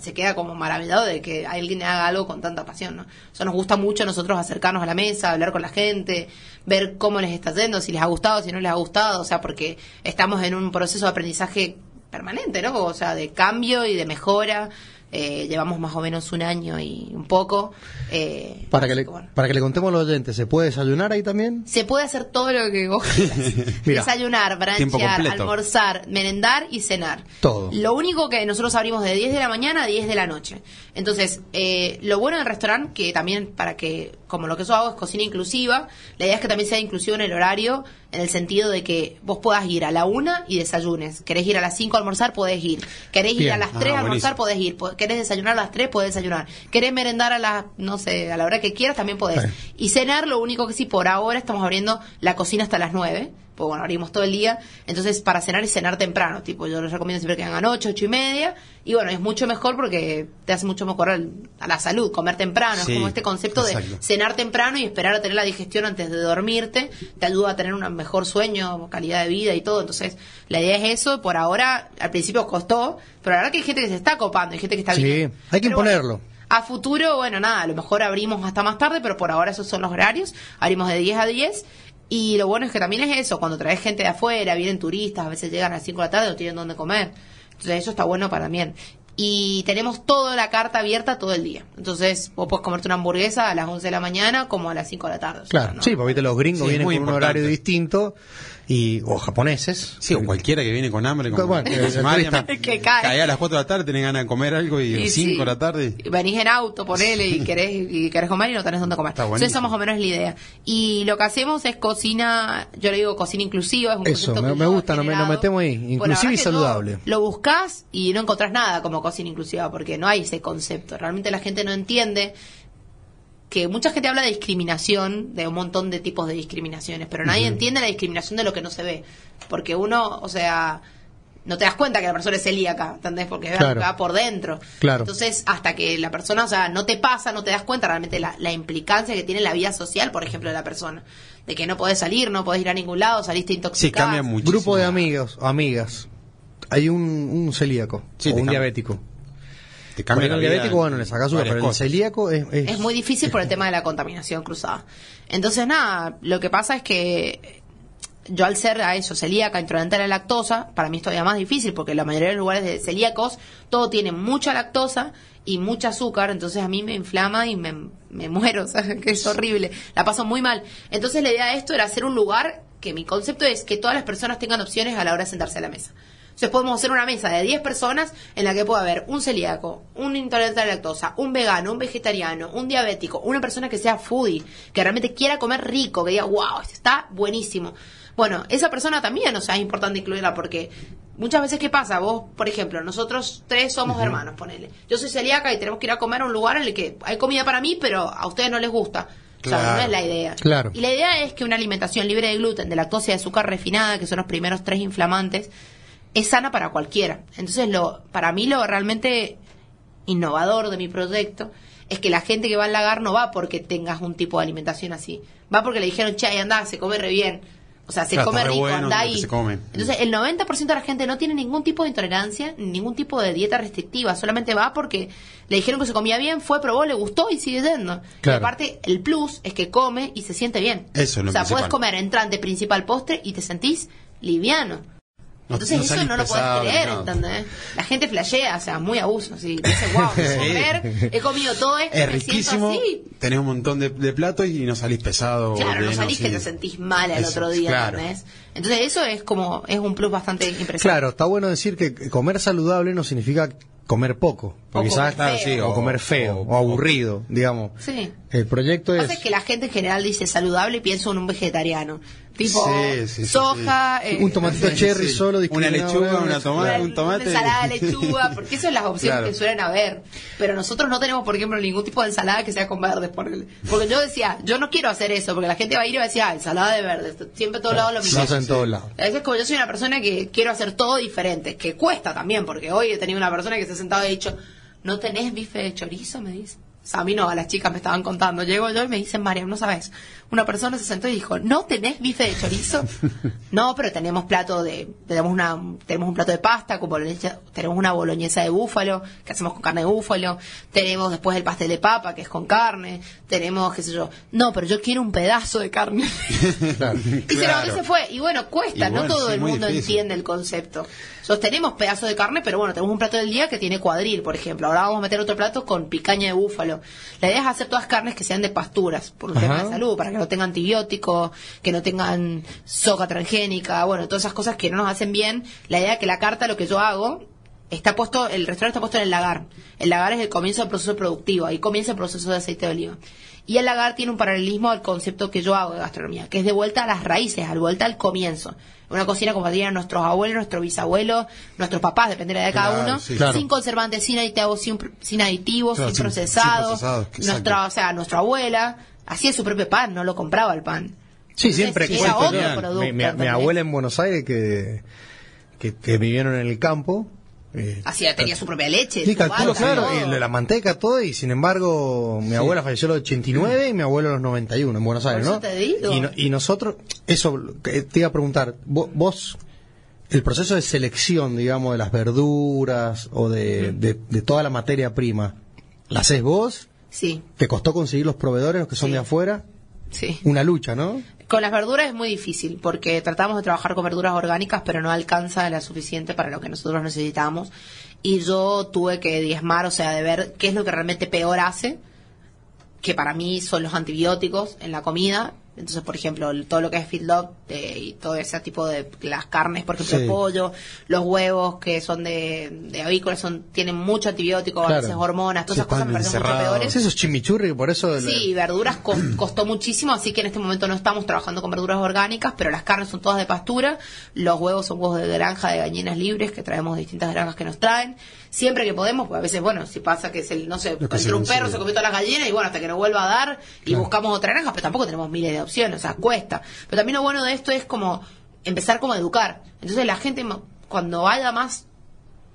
se queda como maravillado de que alguien haga algo con tanta pasión, ¿no? Eso nos gusta mucho nosotros acercarnos a la mesa, hablar con la gente, ver cómo les está yendo, si les ha gustado, si no les ha gustado, o sea, porque estamos en un proceso de aprendizaje permanente, ¿no? O sea, de cambio y de mejora. Eh, llevamos más o menos un año y un poco. eh, para, que le, que bueno. para que le contemos a los oyentes, ¿se puede desayunar ahí también? Se puede hacer todo lo que vos *laughs* quieras. Mira. Desayunar, branchear, almorzar, merendar y cenar. Todo. Lo único que nosotros abrimos de 10 de la mañana a 10 de la noche. Entonces, eh, lo bueno del restaurante, que también para que, como lo que yo hago es cocina inclusiva, la idea es que también sea inclusivo en el horario, en el sentido de que vos puedas ir a la una y desayunes. ¿Querés ir a las 5 a almorzar? Podés ir. ¿Querés ir a las Ah, 3 a almorzar? Podés ir. ¿Querés desayunar a las 3? Podés desayunar. ¿Querés merendar a las, no sé, a la hora que quieras? También podés. Bien. Y cenar, lo único que sí, por ahora estamos abriendo la cocina hasta las 9. Pues bueno, abrimos todo el día. Entonces, para cenar es cenar temprano. Tipo, yo les recomiendo siempre que hagan 8, 8 y media. Y bueno, es mucho mejor porque te hace mucho mejor al- a la salud, comer temprano. Sí, es como este concepto exacto. de cenar temprano y esperar a tener la digestión antes de dormirte. Te ayuda a tener un mejor sueño, calidad de vida y todo. Entonces, la idea es eso. Por ahora, al principio costó. Pero la verdad que hay gente que se está copando, hay gente que está Sí, hay que Pero bueno, imponerlo. a futuro, bueno, nada, a lo mejor abrimos hasta más tarde, pero por ahora esos son los horarios. Abrimos de 10 a 10. Y lo bueno es que también es eso, cuando traes gente de afuera, vienen turistas, a veces llegan a las 5 de la tarde, no tienen dónde comer. Entonces eso está bueno para también. Y tenemos toda la carta abierta todo el día. Entonces vos puedes comerte una hamburguesa a las 11 de la mañana como a las 5 de la tarde. O sea, Claro, no- sí, porque los gringos Sí, vienen con un horario distinto y o japoneses. Sí, o cualquiera que viene con hambre. Como, Bueno, Mariam, turista. Que cae. a las 4 de la tarde, tenés ganas de comer algo y, Y 5 sí. de la tarde. Y Venís en auto, ponele, y querés, y querés comer y no tenés dónde comer. Entonces, buenísimo. más o menos es la idea. Y lo que hacemos es cocina, yo le digo cocina inclusiva, es un Eso, concepto me- que me gusta, no me- nos generado. metemos ahí, inclusiva y que saludable. Lo buscas y no encontrás nada como cocina inclusiva, porque no hay ese concepto. Realmente la gente no entiende que mucha gente habla de discriminación, de un montón de tipos de discriminaciones, pero nadie entiende la discriminación de lo que no se ve. Porque uno, o sea, no te das cuenta que la persona es celíaca, ¿entendés? Porque Claro. que va por dentro. Claro. Entonces, hasta que la persona, o sea, no te pasa, no te das cuenta realmente la, la implicancia que tiene en la vida social, por ejemplo, de la persona. De que no podés salir, no podés ir a ningún lado, saliste Sí, intoxicado. cambia muchísimo. Grupo de amigos, amigas. Hay un, un celíaco Sí, o un cambia. diabético. Te cambia el la vida diabético, en bueno, le sacas una, varias pero el celíaco es, es- es muy difícil por el tema de la contaminación cruzada. Entonces, nada, lo que pasa es que yo al ser a eso, celíaca, intolerante a la lactosa, para mí es todavía más difícil porque la mayoría de los lugares de celíacos todo tiene mucha lactosa y mucha azúcar, entonces a mí me inflama y me, me muero, *laughs* o sea, que es horrible, la paso muy mal. Entonces la idea de esto era hacer un lugar que mi concepto es que todas las personas tengan opciones a la hora de sentarse a la mesa. Entonces podemos hacer una mesa de 10 personas en la que pueda haber un celíaco, un intolerante a la lactosa, un vegano, un vegetariano, un diabético, una persona que sea foodie, que realmente quiera comer rico, que diga, wow, está buenísimo. Bueno, esa persona también, o sea, es importante incluirla porque muchas veces, ¿qué pasa? Vos, por ejemplo, nosotros tres somos hermanos, ponele. Yo soy celíaca y tenemos que ir a comer a un lugar en el que hay comida para mí, pero a ustedes no les gusta. O sea, no Claro. es la idea. Claro. Y la idea es que una alimentación libre de gluten, de lactosa y de azúcar refinada, que son los primeros tres inflamantes, es sana para cualquiera. Entonces, lo, para mí lo realmente innovador de mi proyecto es que la gente que va al lagar no va porque tengas un tipo de alimentación así. Va porque le dijeron, che, andá, se come re bien. O sea, se Claro, come rico, bueno que ahí. Entonces, el 90% de la gente no tiene ningún tipo de intolerancia, ni ningún tipo de dieta restrictiva. Solamente va porque le dijeron que se comía bien, fue, probó, le gustó y sigue yendo. Y aparte, el plus es que come y se siente bien. Eso es lo O sea, puedes comer entrante, principal, postre y te sentís liviano. No- Entonces no eso no lo puedes creer. ¿entendés? La gente flashea, o sea, muy abuso, así. Dice, wow, *laughs* comer, he comido todo esto, Es me siento riquísimo, así. tenés un montón de, de platos y no salís pesado. Claro, no salís que sí. te sentís mal al Eso, otro día, claro. ¿entendés? Entonces eso es como, es un plus bastante impresionante. Claro, está bueno decir que comer saludable no significa comer poco. O quizás- comer feo. o comer feo, o, o- aburrido, digamos. Sí. El proyecto Lo que es... pasa es que la gente en general dice saludable y pienso en un vegetariano. Tipo Sí, sí, sí, soja, eh, Un tomatito cherry Sí. solo Una lechuga, una tomate, una- un tomate. una ensalada de lechuga, porque esas son las opciones Claro. que suelen haber. Pero nosotros no tenemos, por ejemplo, ningún tipo de ensalada que sea con verdes. Porque, porque yo decía, yo no quiero hacer eso, porque la gente va a ir y va a decir, ah, ensalada de verdes. Siempre en todos lados lo mismo. Hacen en todos lados. A veces como yo soy una persona que quiero hacer todo diferente, que cuesta también, porque hoy he tenido una persona que se ha sentado y ha dicho, ¿no tenés bife de chorizo? Me dice. O sea, a mí no, a las chicas me estaban contando. Llego yo y me dicen, María, no sabes. Una persona se sentó y dijo, ¿no tenés bife de chorizo? *laughs* no, pero tenemos plato de, tenemos una, tenemos un plato de pasta, con boloñesa, tenemos una boloñesa de búfalo, que hacemos con carne de búfalo, tenemos después el pastel de papa, que es con carne, tenemos, qué sé yo, no, pero yo quiero un pedazo de carne. *laughs* Claro. Y se levantó y se fue. Y bueno, cuesta, no todo sí, el mundo difícil. entiende el concepto. Sostenemos pedazos de carne, pero bueno, tenemos un plato del día que tiene cuadril, por ejemplo. Ahora vamos a meter otro plato con picaña de búfalo. La idea es hacer todas carnes que sean de pasturas, por un tema de salud, para que no tengan antibióticos, que no tengan soja transgénica, bueno, todas esas cosas que no nos hacen bien. La idea es que la carta, lo que yo hago, está puesto, el restaurante está puesto en el lagar. El lagar es el comienzo del proceso productivo, ahí comienza el proceso de aceite de oliva. Y el lagar tiene un paralelismo al concepto que yo hago de gastronomía, que es de vuelta a las raíces, al vuelta al comienzo. Una cocina como tenían nuestros abuelos, nuestros bisabuelos, nuestros papás, dependerá de cada Claro, uno, sí. Claro. sin conservantes, sin aditivos, sin, sin aditivos, Claro, sin, sin- procesados. sin procesados, nuestra, o sea, nuestra abuela hacía su propio pan, no lo compraba el pan. Sí, siempre Entonces, cuento, otro ¿no? producto, mi, mi- mi abuela en Buenos Aires que, que, que vivieron en el campo. eh, Hacía, tenía su propia leche, Sí, calculo, claro, y la manteca, todo, y sin embargo, mi abuela falleció a los 89 y mi abuelo a los 91 en Buenos Aires, eso ¿no? te digo. Y, no- y nosotros, eso, que te iba a preguntar, vo- vos, el proceso de selección, digamos, de las verduras o de, de, de toda la materia prima, ¿la haces vos? Sí, ¿Te costó conseguir los proveedores, los que son Sí. de afuera? sí. Una lucha, ¿no? Con las verduras es muy difícil porque tratamos de trabajar con verduras orgánicas, pero no alcanza la suficiente para lo que nosotros necesitamos. Y yo tuve que diezmar, o sea, de ver qué es lo que realmente peor hace, que para mí son los antibióticos en la comida. Entonces, por ejemplo, todo lo que es feedlot eh, y todo ese tipo de las carnes, por ejemplo, Sí. el pollo, los huevos que son de, de avícolas, son, tienen mucho antibiótico, a Claro. veces hormonas, todas Sí, esas cosas me parecen mucho peores. Esos chimichurri, por eso... Sí, verduras cos- *clears throat* costó muchísimo, así que en este momento no estamos trabajando con verduras orgánicas, pero las carnes son todas de pastura, los huevos son huevos de granja de gallinas libres que traemos de distintas granjas que nos traen. Siempre que podemos, pues a veces, bueno, si pasa que es el, no sé, que entre se un perro se comió todas las gallinas y bueno, hasta que nos vuelva a dar y buscamos otra granja, pero tampoco tenemos miles de opciones, o sea, cuesta. Pero también lo bueno de esto es como empezar como a educar. Entonces la gente, cuando haya más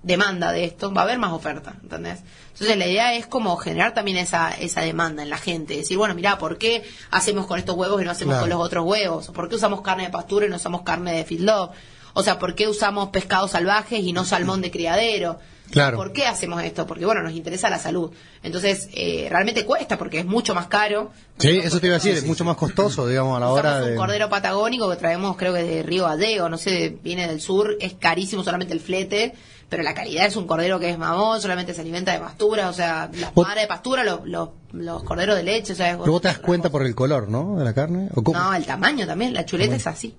demanda de esto, va a haber más oferta, ¿entendés? Entonces la idea es como generar también esa, esa demanda en la gente, decir, bueno, mira, ¿por qué hacemos con estos huevos y no hacemos Claro. con los otros huevos? ¿O ¿Por qué usamos carne de pastura y no usamos carne de feedlot? O sea, ¿por qué usamos pescados salvajes y no salmón de criadero? Claro. ¿Por qué hacemos esto? Porque, bueno, nos interesa la salud. Entonces, eh, realmente cuesta porque es mucho más caro. Sí, eso te iba a decir, es mucho más costoso, digamos, a la hora de... un cordero patagónico que traemos, creo que de Río Gallego, no sé, viene del sur, es carísimo solamente el flete, pero la calidad es un cordero que es mamón, solamente se alimenta de pastura, o sea, las madres de pastura, los, los, los corderos de leche, o sea, es Pero vos te das cuenta cosa. por el color, ¿no? De la carne. ¿O cómo? No, el tamaño también, la chuleta es así.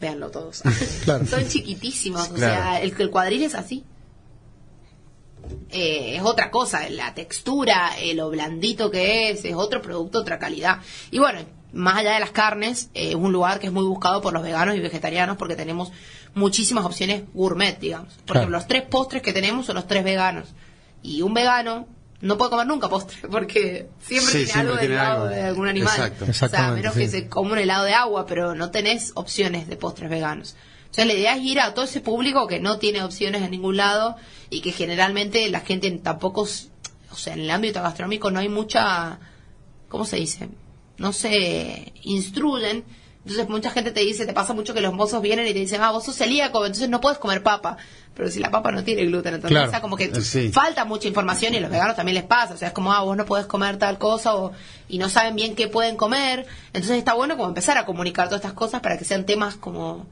Véanlo todos. *laughs* Claro. Son chiquitísimos, o Claro. sea, el, el cuadril es así. Eh, es otra cosa, la textura, eh, lo blandito que es, es otro producto, otra calidad. Y bueno, más allá de las carnes, eh, es un lugar que es muy buscado por los veganos y vegetarianos porque tenemos muchísimas opciones gourmet, digamos. Por Claro. ejemplo, los tres postres que tenemos son los tres veganos. Y un vegano no puede comer nunca postre *laughs* porque siempre Sí, tiene siempre algo del tiene lado algo. de algún animal. Exacto. O sea, menos sí. que se coma un helado de agua, pero no tenés opciones de postres veganos. Entonces la idea es ir a todo ese público que no tiene opciones en ningún lado y que generalmente la gente tampoco, o sea, en el ámbito gastronómico no hay mucha, ¿cómo se dice? No se instruyen. Entonces mucha gente te dice, te pasa mucho que los mozos vienen y te dicen, ah, vos sos celíaco, entonces no puedes comer papa. Pero si la papa no tiene gluten, entonces Claro. o sea, como que Eh, sí. falta mucha información y a los veganos también les pasa. O sea, es como, ah, vos no podés comer tal cosa o, y no saben bien qué pueden comer. Entonces está bueno como empezar a comunicar todas estas cosas para que sean temas como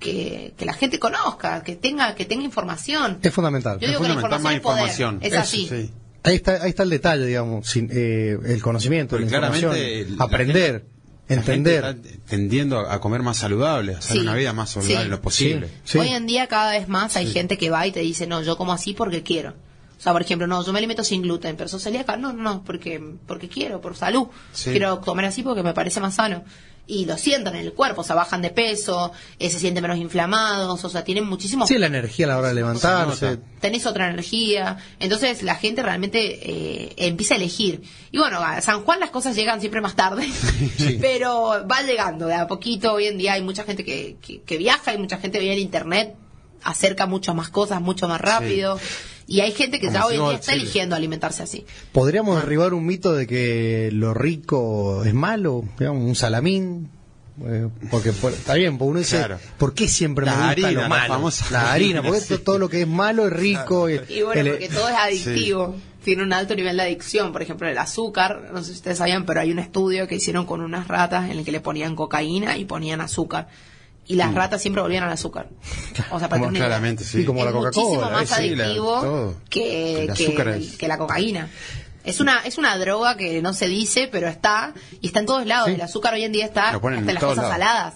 que, que la gente conozca, que tenga, que tenga información. Es fundamental. Yo digo que la fundamental información más es poder. información. Es Eso, así. sí. Ahí está, ahí está el detalle, digamos, sin, eh, el conocimiento, Porque la información, claramente la aprender, gente- la entender. gente está tendiendo a comer más saludable, a hacer Sí. una vida más saludable Sí. lo posible. Sí. Hoy en día cada vez más hay gente que va y te dice, no, yo como así porque quiero. O sea, por ejemplo, no, yo me alimento sin gluten, pero sos celíaca, no, no, no, porque, porque quiero, por salud. Sí. Quiero comer así porque me parece más sano. Y lo sienten en el cuerpo, o sea, bajan de peso, eh, se sienten menos inflamados, o sea, tienen muchísimos Sí, la energía a la hora de levantarse. tenés otra energía. Entonces la gente realmente eh, empieza a elegir. Y bueno, a San Juan las cosas llegan siempre más tarde, *laughs* pero va llegando de a poquito. Hoy en día hay mucha gente que, que, que viaja, hay mucha gente que viene en internet, acerca mucho más cosas, mucho más rápido. Y hay gente que Como ya hoy en día está Chile. eligiendo alimentarse así. ¿Podríamos derribar un mito de que lo rico es malo? Digamos, un salamín. Eh, porque por- está bien, porque uno dice, Claro. ¿por qué siempre La me gusta harina, lo la malo? famosa la harina, porque sí. todo lo que es malo es rico. y- Y bueno, el- porque todo es adictivo. Tiene un alto nivel de adicción. Por ejemplo, el azúcar, no sé si ustedes sabían, pero hay un estudio que hicieron con unas ratas en el que le ponían cocaína y ponían azúcar. Y las ratas siempre volvían al azúcar. O sea, para Como claramente, sí. Sí, como es la Coca-Cola, muchísimo más eh, sí, la- adictivo que, El que- azúcar es- que la cocaína. Es una, es una droga que no se dice, pero está, y está en todos lados. El azúcar hoy en día está hasta en las cosas lados. saladas.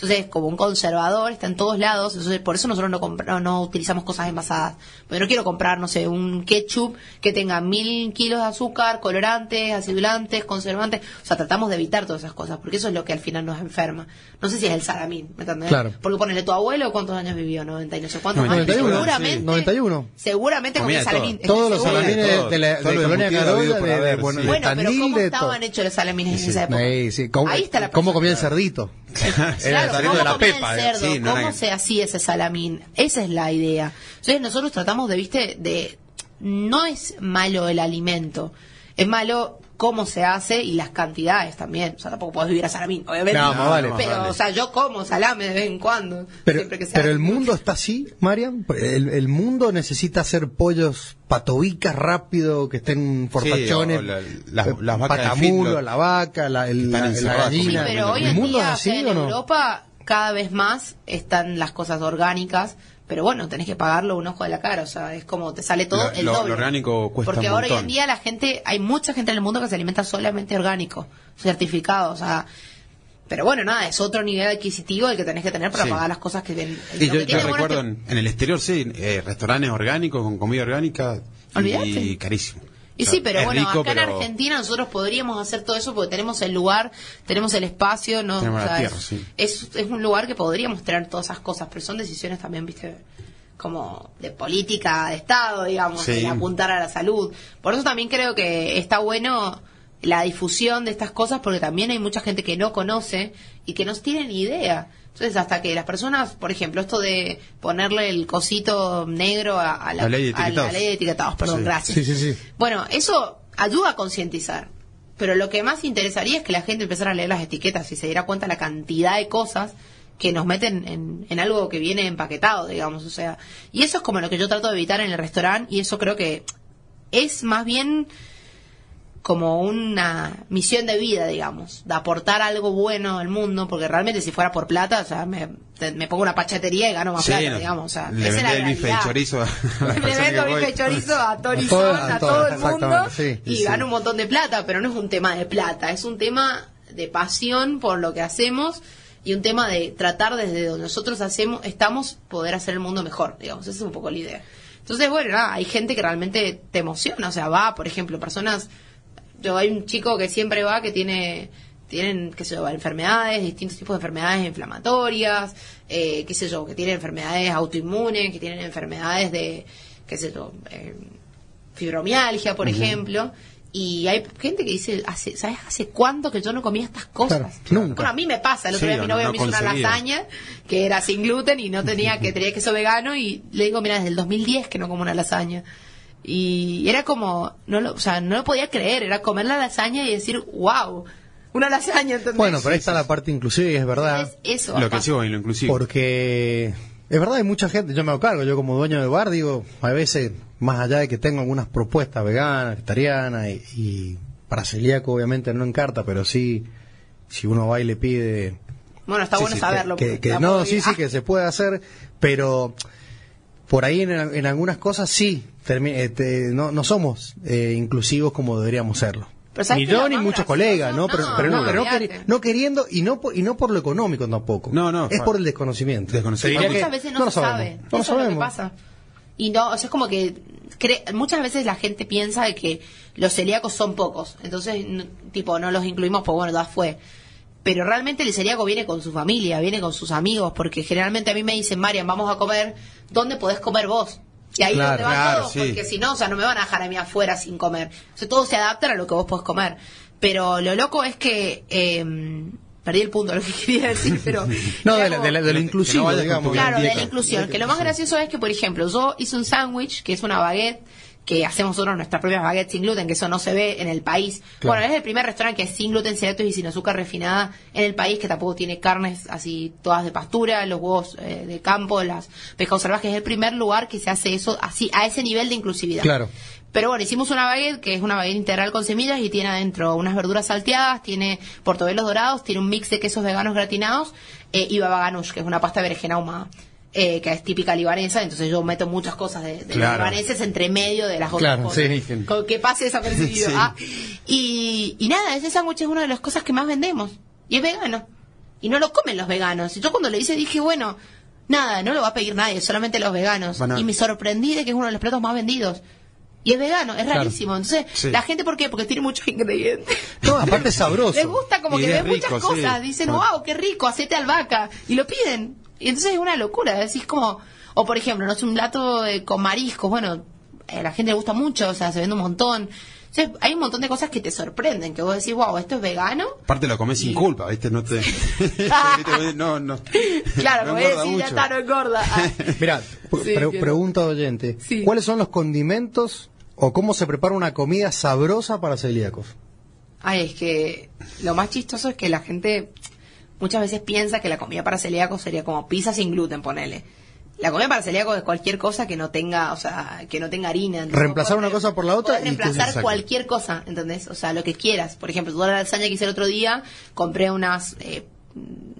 Entonces, como un conservador, está en todos lados. Entonces, por eso nosotros no, compra- no utilizamos cosas envasadas. Porque no quiero comprar, no sé, un ketchup que tenga mil kilos de azúcar, colorantes, acidulantes, conservantes. O sea, tratamos de evitar todas esas cosas, porque eso es lo que al final nos enferma. No sé si es el salamín, ¿me entendés? Claro. Porque ponele tu abuelo, ¿cuántos años vivió? 90 y no sé cuántos años. 91, Seguramente. sí. 91. Seguramente Comía salamín. todo. Todos los salamines de, la, de Colonia por de, de, haber, bueno, Bueno, pero ¿cómo estaban hechos los salamines en esa época? Sí, sí. ¿Cómo, Ahí está la cómo comía el persona. cerdito? *laughs* Claro, saliendo ¿cómo de la comía pepa, el cerdo? Sí, no ¿Cómo era- se hacía ese salamín? Esa es la idea. Entonces nosotros tratamos de, viste, de... No es malo el alimento, es malo cómo se hace y las cantidades también. O sea, tampoco podés vivir a salamín, obviamente. No, más vale. Pero, Más vale. o sea, yo como salame de vez en cuando. Pero, siempre que se pero hace. el mundo está así, Marian. El, el mundo necesita hacer pollos patobicas rápido, que estén fortachones, o la- las- eh, las vacas patamulo, la vaca, la, el- la- Sí, gallina. pero hoy ¿El en mundo día es así o sea, en o no? Europa cada vez más están las cosas orgánicas, pero bueno, tenés que pagarlo un ojo de la cara, o sea, es como te sale todo Lo- el doble. lo orgánico cuesta Porque un ahora hoy en día la gente, hay mucha gente en el mundo que se alimenta solamente orgánico, certificado, o sea, pero bueno, nada, es otro nivel adquisitivo el que tenés que tener para Sí. pagar las cosas que. Y lo yo, que yo tiene recuerdo este- en, en el exterior, sí, eh, restaurantes orgánicos con comida orgánica Olvídate. y carísimo. Y sí, pero es bueno, rico, acá en Argentina nosotros podríamos hacer todo eso porque tenemos el lugar, tenemos el espacio, no, Tenemos O la sea, tierra, es, sí. es, es un lugar que podríamos tener todas esas cosas, pero son decisiones también, viste, como de política de Estado, digamos, Sí. de apuntar a la salud. Por eso también creo que está bueno la difusión de estas cosas porque también hay mucha gente que no conoce y que no tiene ni idea. Entonces, hasta que las personas, por ejemplo, esto de ponerle el cosito negro a, a la, La ley de a la etiquetados. ley de etiquetados, perdón, Sí. gracias. Sí, sí, sí. Bueno, eso ayuda a concientizar. Pero lo que más interesaría es que la gente empezara a leer las etiquetas y se diera cuenta la cantidad de cosas que nos meten en, en algo que viene empaquetado, digamos. O sea, y eso es como lo que yo trato de evitar en el restaurante y eso creo que es más bien como una misión de vida, digamos, de aportar algo bueno al mundo, porque realmente si fuera por plata, o sea, me, te- me pongo una pachetería y gano más Sí, plata, no, digamos. O sea, le vendés el bife de chorizo a *laughs* Le vendo que bife voy. de chorizo a *laughs* Tony A a a todo, el mundo sí, y sí. gano un montón de plata, pero no es un tema de plata, es un tema de pasión por lo que hacemos y un tema de tratar desde donde nosotros hacemos, estamos, poder hacer el mundo mejor, digamos, esa es un poco la idea. Entonces, bueno, nada, hay gente que realmente te emociona, o sea, va, por ejemplo, personas, yo hay un chico que siempre va que tiene tienen, qué sé yo, enfermedades, distintos tipos de enfermedades inflamatorias, eh, qué sé yo, que tienen enfermedades autoinmunes, que tienen enfermedades de, qué sé yo, eh, fibromialgia, por ejemplo. Y hay gente que dice, hace, ¿sabes hace cuánto que yo no comía estas cosas? Claro, nunca. Bueno, a mí me pasa. El otro Sí, día mi o no- novio no me hizo una lasaña que era sin gluten y no tenía que *laughs* tenía queso vegano y le digo, mira, desde el 2010 que no como una lasaña. Y era como, no lo, o sea, no lo podía creer, era comer la lasaña y decir, wow, una lasaña, ¿entendés? Bueno, pero ahí está la parte inclusiva y es verdad. Entonces, eso. Lo que en lo inclusivo. Porque es verdad, hay mucha gente, yo me hago cargo, yo como dueño de bar, digo, a veces, más allá de que tengo algunas propuestas veganas, vegetarianas y, y para celíaco obviamente no encarta, pero sí, si uno va y le pide... Bueno, está Sí, bueno sí, saberlo. que- porque que- no, sí, ir- sí, que se puede hacer, pero por ahí en, en algunas cosas sí, este, no, no somos eh, inclusivos como deberíamos serlo. Pero ¿sabes Ni yo ni muchos colegas, ¿no? No, Pero, pero no, pero queri- no queriendo y no, por, y no por lo económico tampoco. No, no, Es por el desconocimiento. Desconocimiento. Muchas veces no, se sabe. No lo Eso es lo que pasa. Y no, o sea, es como que cre- muchas veces la gente piensa de que los celíacos son pocos. Entonces, n- tipo, no los incluimos, pues bueno, ya fue. pero realmente el celíaco viene con su familia, viene con sus amigos, porque generalmente a mí me dicen, Marian, vamos a comer, ¿dónde podés comer vos? Y ahí Claro, es donde van claro, todos, sí. porque si no, o sea, no me van a dejar a mí afuera sin comer. O sea, todos se adaptan a lo que vos podés comer. Pero lo loco es que... eh, perdí el punto de lo que *laughs* quería decir, *laughs* pero... No, era de, la- de la- de lo inclusivo, con digamos. Claro, de la inclusión. Que lo más gracioso es que, por ejemplo, yo hice un sándwich, que es una baguette, que hacemos nosotros nuestras propias baguettes sin gluten, que eso no se ve en el país. Claro. Bueno, es el primer restaurante que es sin gluten, sin y sin azúcar refinada en el país, que tampoco tiene carnes así todas de pastura, los huevos eh, de campo, las pescados salvajes. Es el primer lugar que se hace eso así, a ese nivel de inclusividad. Claro. Pero bueno, hicimos una baguette que es una baguette integral con semillas y tiene adentro unas verduras salteadas, tiene portobelos dorados, tiene un mix de quesos veganos gratinados eh, y baba ganoush, que es una pasta de berenjena ahumada. Eh, que es típica libanesa, entonces yo meto muchas cosas de, de los libaneses entre medio de las otras Claro, cosas. sí. Con que pase desapercibido. *laughs* Sí. ah. y, y nada, ese sándwich es una de las cosas que más vendemos. Y es vegano. Y no lo comen los veganos. Y yo cuando le hice dije, bueno, nada, no lo va a pedir nadie, solamente los veganos. Y me sorprendí de que es uno de los platos más vendidos. Y es vegano, es Claro. rarísimo. Entonces, Sí. la gente, ¿por qué? Porque tiene muchos ingredientes. No, aparte es sabroso. *laughs* Les gusta como Y que ven muchas sí. cosas. Dicen, Ah. wow, qué rico, aceite de albahaca. Y lo piden. Y entonces es una locura. Decís como, o por ejemplo, no es un plato eh, con mariscos. Bueno, eh, a la gente le gusta mucho, o sea, se vende un montón. Entonces, hay un montón de cosas que te sorprenden, que vos decís, wow, esto es vegano. Aparte lo comes sin culpa, ¿viste? No te. *laughs* no, no. Claro, no como engorda decir, ya está, no engorda. Ah. *laughs* Mira, Sí, pre- que- pregunta oyente. Sí. ¿Cuáles son los condimentos o cómo se prepara una comida sabrosa para celíacos? Ay, es que lo más chistoso es que la gente muchas veces piensa que la comida para celíacos sería como pizza sin gluten, ponele. La comida para celíacos es cualquier cosa que no tenga, o sea, que no tenga harina. Entonces, Reemplazar una cosa por la otra y reemplazar cualquier cosa, ¿entendés? O sea, lo que quieras. Por ejemplo, toda la lasaña que hice el otro día, compré unas, eh,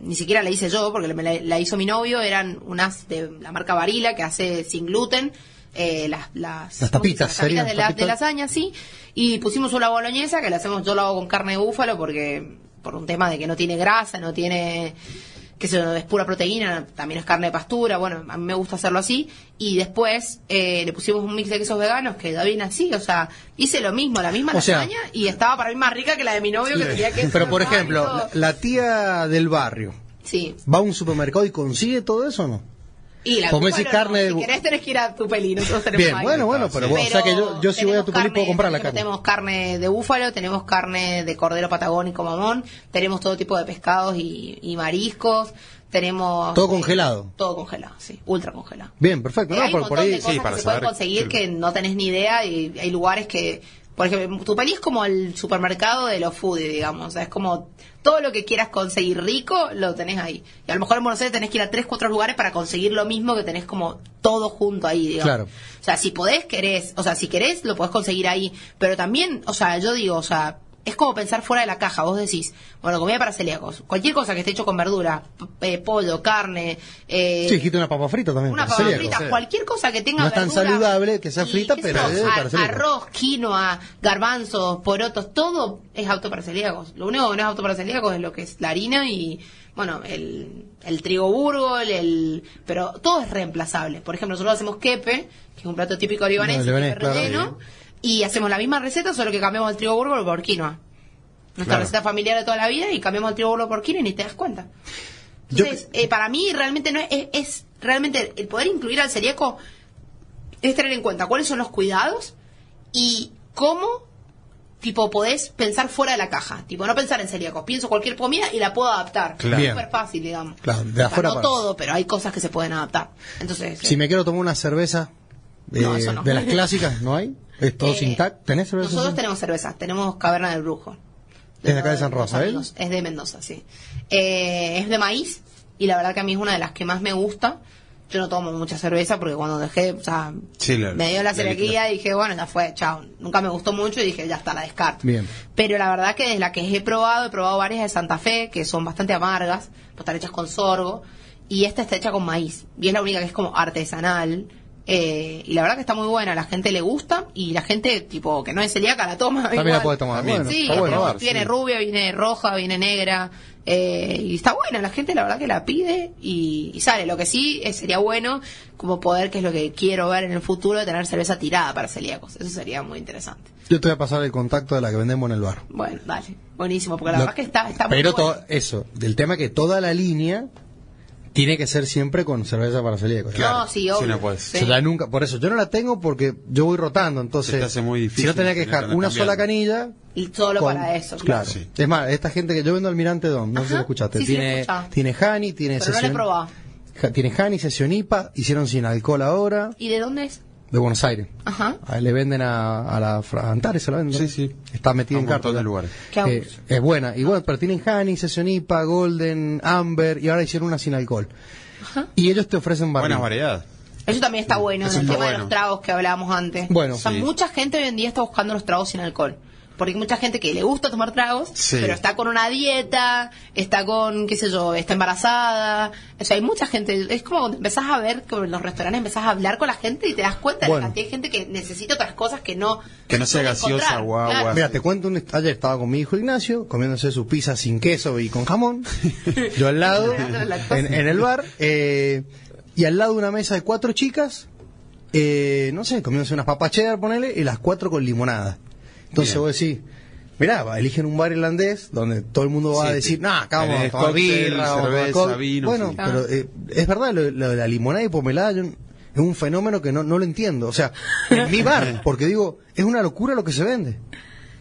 ni siquiera la hice yo porque me la, la hizo mi novio, eran unas de la marca Barilla que hace sin gluten. eh, las, las, tapitas, Las serían de, la, tapitas. de lasaña, sí. Y pusimos una boloñesa que la hacemos, yo la hago con carne de búfalo porque, por un tema de que no tiene grasa, no tiene, que es pura proteína, también es carne de pastura, bueno, a mí me gusta hacerlo así. Y después eh, le pusimos un mix de quesos veganos que da bien así, o sea, hice lo mismo, la misma O sea- y estaba para mí más rica que la de mi novio que tenía que Pero por ejemplo, la, la tía del barrio Sí. va a un supermercado y consigue todo eso o no? Y la búfalo decís, carne no, si querés tenés que ir a tu peli, nosotros tenemos Bien, ahí. bueno, bueno, pero, vos- o sea que yo, yo si voy a tenemos tu peli puedo comprar la por carne. Tenemos carne de búfalo, tenemos carne de cordero patagónico mamón, tenemos todo tipo de pescados y, y mariscos, tenemos... Todo eh, congelado. todo congelado, sí, ultra congelado. Bien, perfecto. Eh, No, hay por, un por montón ahí. de cosas sí, para que se pueden saber conseguir que- que no tenés ni idea y hay lugares que, por ejemplo, tu peli es como el supermercado de los foodies, digamos, o sea, es como todo lo que quieras conseguir rico lo tenés ahí. Y a lo mejor en Buenos Aires tenés que ir a tres, cuatro lugares para conseguir lo mismo que tenés como todo junto ahí, digamos. Claro. O sea, si podés, querés, o sea, si querés, lo podés conseguir ahí, pero también, o sea, yo digo, o sea, es como pensar fuera de la caja. Vos decís, bueno, comida para celíacos. Cualquier cosa que esté hecho con verdura, eh, pollo, carne, eh, Sí, dijiste una papa frita también. una papa celíacos. frita, cualquier cosa que tenga No es tan verdura saludable que sea frita, pero yo, es ar- para celíacos. arroz, quinoa, garbanzos, porotos, todo es apto para celíacos. Lo único que no es apto para celíacos es lo que es la harina y bueno, el, el trigo burgol, el pero todo es reemplazable. Por ejemplo, nosotros hacemos kepe, que es un plato típico libanés, No, libanés, claro. relleno, y hacemos la misma receta, solo que cambiamos el trigo burgol por quinoa. Nuestra Claro. receta familiar de toda la vida y cambiamos el trigo burgol por quinoa y ni te das cuenta. Yo- Entonces, eh, para mí realmente no es, es, es realmente el poder incluir al celíaco es tener en cuenta cuáles son los cuidados y cómo tipo podés pensar fuera de la caja, tipo no pensar en celíacos, pienso cualquier comida y la puedo adaptar. Claro. Es súper fácil, digamos. Claro, de O sea, no para- todo, pero hay cosas que se pueden adaptar. Entonces, Si eh, me quiero tomar una cerveza eh, No, eso no. de las clásicas, ¿no hay? ¿Es todo eh, sin tac? ¿Tenés cerveza? Nosotros tenemos cerveza, tenemos Caverna del Brujo. Es de acá de San ¿eh? amigos. Es de Mendoza, sí. Eh, es de maíz y la verdad que a mí es una de las que más me gusta. Yo no tomo mucha cerveza porque cuando dejé, o sea, Sí, la- me dio la la celiaquía y dije, bueno, ya fue, chao. Nunca me gustó mucho y dije, ya está, la descarto. Bien. Pero la verdad que desde la que he probado, he probado varias de Santa Fe, que son bastante amargas, pues están hechas con sorgo, y esta está hecha con maíz. Y es la única que es como artesanal. Eh, y la verdad que está muy buena, la gente le gusta y la gente tipo que no es celíaca la toma. También la puede tomar. Bueno, sí, bueno. viene rubia, viene roja, viene negra. eh, y está buena, la gente la verdad que la pide y, y sale. Lo que sí eh, sería bueno, como poder, que es lo que quiero ver en el futuro, de tener cerveza tirada para celíacos. Eso sería muy interesante. Yo te voy a pasar el contacto de la que vendemos en el bar. Bueno, dale, buenísimo, porque la Lo- verdad que está, está muy Pero bueno. todo eso, del tema que toda la línea tiene que ser siempre con cerveza para celíacos. No, sí, obvio. no puedes. Sí. Yo la nunca, por eso yo no la tengo porque yo voy rotando, entonces Se te hace muy difícil si no tenía que dejar una sola canilla Y solo con- para eso. Claro. Sí. Es más, esta gente que yo vendo Almirante Don, no sé si lo escuchaste, Sí, sí, tiene tiene Hani, tiene Pero no la he probado. Ja- tiene Hani, sesión IPA, hicieron sin alcohol ahora, ¿Y de dónde es? De Buenos Aires. Ajá. Ahí le venden a, a la Fra- Antares, se la venden. Sí, sí. Está metido A en un montón carta. de lugares. Qué Eh, es buena. Y bueno, pero tienen Honey, Session IPA, Golden, Amber y ahora hicieron una sin alcohol. Y ellos te ofrecen barril. variedad. Eso también está bueno, en el tema de los tragos que hablábamos antes. Bueno, o sea, sí. mucha gente hoy en día está buscando los tragos sin alcohol. Porque hay mucha gente que le gusta tomar tragos, Sí. pero está con una dieta, está con, qué sé yo, está embarazada. O sea, hay mucha gente. Es como cuando empezás a ver que en los restaurantes empezás a hablar con la gente y te das cuenta de Bueno. la cantidad de gente que necesita otras cosas que no. Que no sea gaseosa encontrar. o agua. Claro. Mira, te cuento un ayer estaba con mi hijo Ignacio comiéndose su pizza sin queso y con jamón. Yo al lado, *laughs* en, en el bar, eh, y al lado una mesa de cuatro chicas, eh, no sé, comiéndose unas papas cheddar, ponele, y las cuatro con limonada. Entonces Bien. vos decís, mirá, va, eligen un bar irlandés donde todo el mundo va Sí, a decir, sí. nah, acá vamos a tomar cerveza, cóctel". vino, Bueno, sí. pero eh, es verdad, lo, lo de la limonada y pomelada yo- es un fenómeno que no, no lo entiendo. O sea, en mi bar, *laughs* porque digo, es una locura lo que se vende.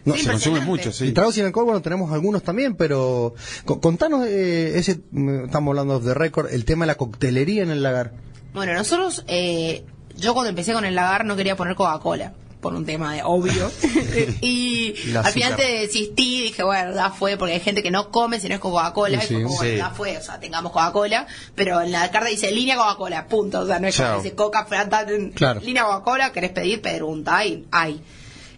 No, Sí, Se consume mucho, y sí. tragos sin alcohol, bueno, tenemos algunos también, pero co- contanos eh, ese, mm, estamos hablando de récord, el tema de la coctelería en el lagar. Bueno, nosotros, eh, yo cuando empecé con el lagar no quería poner Coca-Cola, por un tema de obvio. *laughs* y La al final te desistí, dije, bueno, ya fue, porque hay gente que no come si no es con Coca-Cola. Sí, y como, bueno, sí. ya fue, o sea, tengamos Coca-Cola, pero en la carta dice línea Coca-Cola, punto. O sea, no es como Chao. dice Coca, Fanta, Claro. línea Coca-Cola, querés pedir, pregunta, y hay.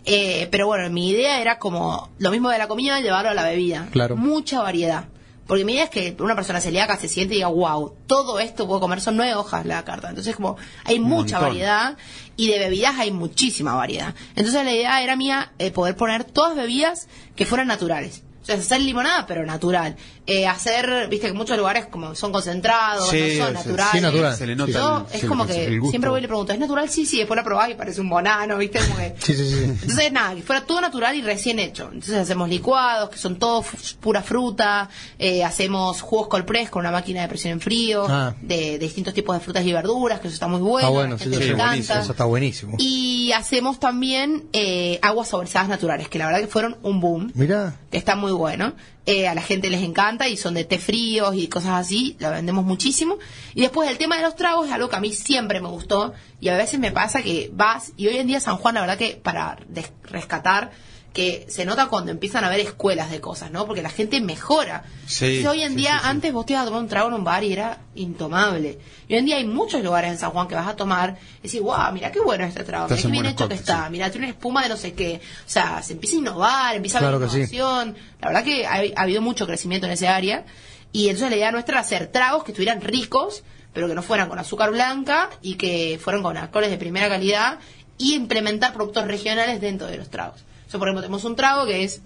Eh, pero bueno, mi idea era como lo mismo de la comida, llevarlo a la bebida. Claro. Mucha variedad. Porque mi idea es que una persona celíaca se siente y diga, wow, todo esto puedo comer, son nueve hojas la carta. Entonces, como hay mucha montón. variedad y de bebidas hay muchísima variedad. Entonces, la idea era mía eh, poder poner todas bebidas que fueran naturales. O sea, hacer limonada, pero natural. Eh, hacer, viste que muchos lugares como son concentrados, Sí, no son naturales. sí, natural. Se le nota Yo, el- es como que siempre voy y le pregunto, ¿es natural? Sí, sí, después la probás y parece un banano, ¿viste? Como que- Sí, sí, sí. entonces, nada, que fuera todo natural y recién hecho. Entonces, hacemos licuados, que son todo fu- pura fruta. eh, hacemos jugos cold press con una máquina de presión en frío. Ah. De, de distintos tipos de frutas y verduras, que eso está muy bueno. Está a la bueno, sí, sí, sí, buenísimo. Eso está buenísimo. Y hacemos también eh, aguas saborizadas naturales, que la verdad que fueron un boom Mirá, que está muy bueno. Eh, a la gente les encanta y son de té fríos y cosas así, la vendemos muchísimo. Y después el tema de los tragos es algo que a mí siempre me gustó y a veces me pasa que vas, y hoy en día San Juan, la verdad que para rescatar, que se nota cuando empiezan a haber escuelas de cosas, ¿no? Porque la gente mejora. Sí, Entonces, hoy en sí, día, sí, antes vos te ibas a tomar un trago en un bar y era intomable. Y hoy en día hay muchos lugares en San Juan que vas a tomar y decís, wow, mira qué bueno este trago, mira qué bien hecho que está, mira, tiene una espuma de no sé qué. O sea, se empieza a innovar, empieza a haber Claro innovación. La verdad que ha, ha habido mucho crecimiento en ese área. Y entonces la idea nuestra era hacer tragos que estuvieran ricos, pero que no fueran con azúcar blanca y que fueran con alcoholes de primera calidad y implementar productos regionales dentro de los tragos. O sea, por ejemplo, tenemos un trago que es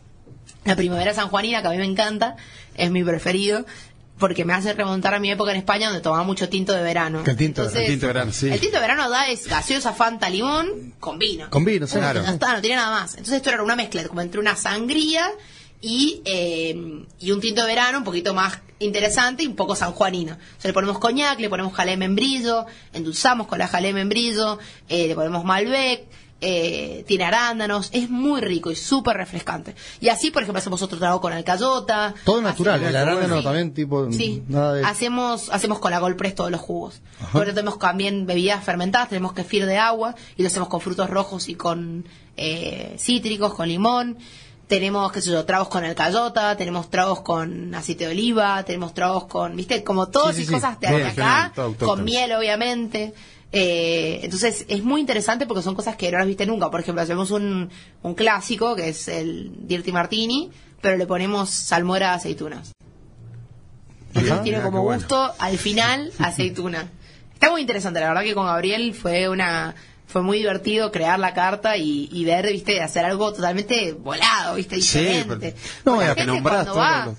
la primavera sanjuanina, que a mí me encanta, es mi preferido, porque me hace remontar a mi época en España donde tomaba mucho tinto de verano. Que el tinto- Entonces, el tinto de verano, sí. El tinto de verano da es gaseosa, fanta, limón, con vino. con vino, sí. Ya está, no tiene nada más. Entonces esto era una mezcla como entre una sangría y, eh, y un tinto de verano un poquito más interesante y un poco sanjuanino. O sea, le ponemos coñac, le ponemos jalea de membrillo, endulzamos con la jalea de membrillo, eh, le ponemos malbec, eh, tiene arándanos, es muy rico y súper refrescante. Y así, por ejemplo, hacemos otro trago con alcayota. Todo natural, Hacemos- el arándano Sí. también, tipo, Sí, nada de... hacemos, hacemos con la Golpress todos los jugos. Porque tenemos también bebidas fermentadas, tenemos kefir de agua y lo hacemos con frutos rojos y con eh, cítricos, con limón. Tenemos, qué sé yo, tragos con alcayota, tenemos tragos con aceite de oliva, tenemos tragos con, viste, como todas Sí, sí, y sí. cosas de acá, con miel obviamente. Eh, entonces es muy interesante porque son cosas que no las viste nunca. Por ejemplo, hacemos un, un clásico que es el Dirty Martini, pero le ponemos salmuera de aceitunas. Entonces tiene como bueno. gusto al final aceituna. Está muy interesante, la verdad que con Gabriel fue una fue muy divertido crear la carta y, y ver, viste, hacer algo totalmente volado, viste, Sí, diferente. pero- no, ya que nombrás cuando va, lo-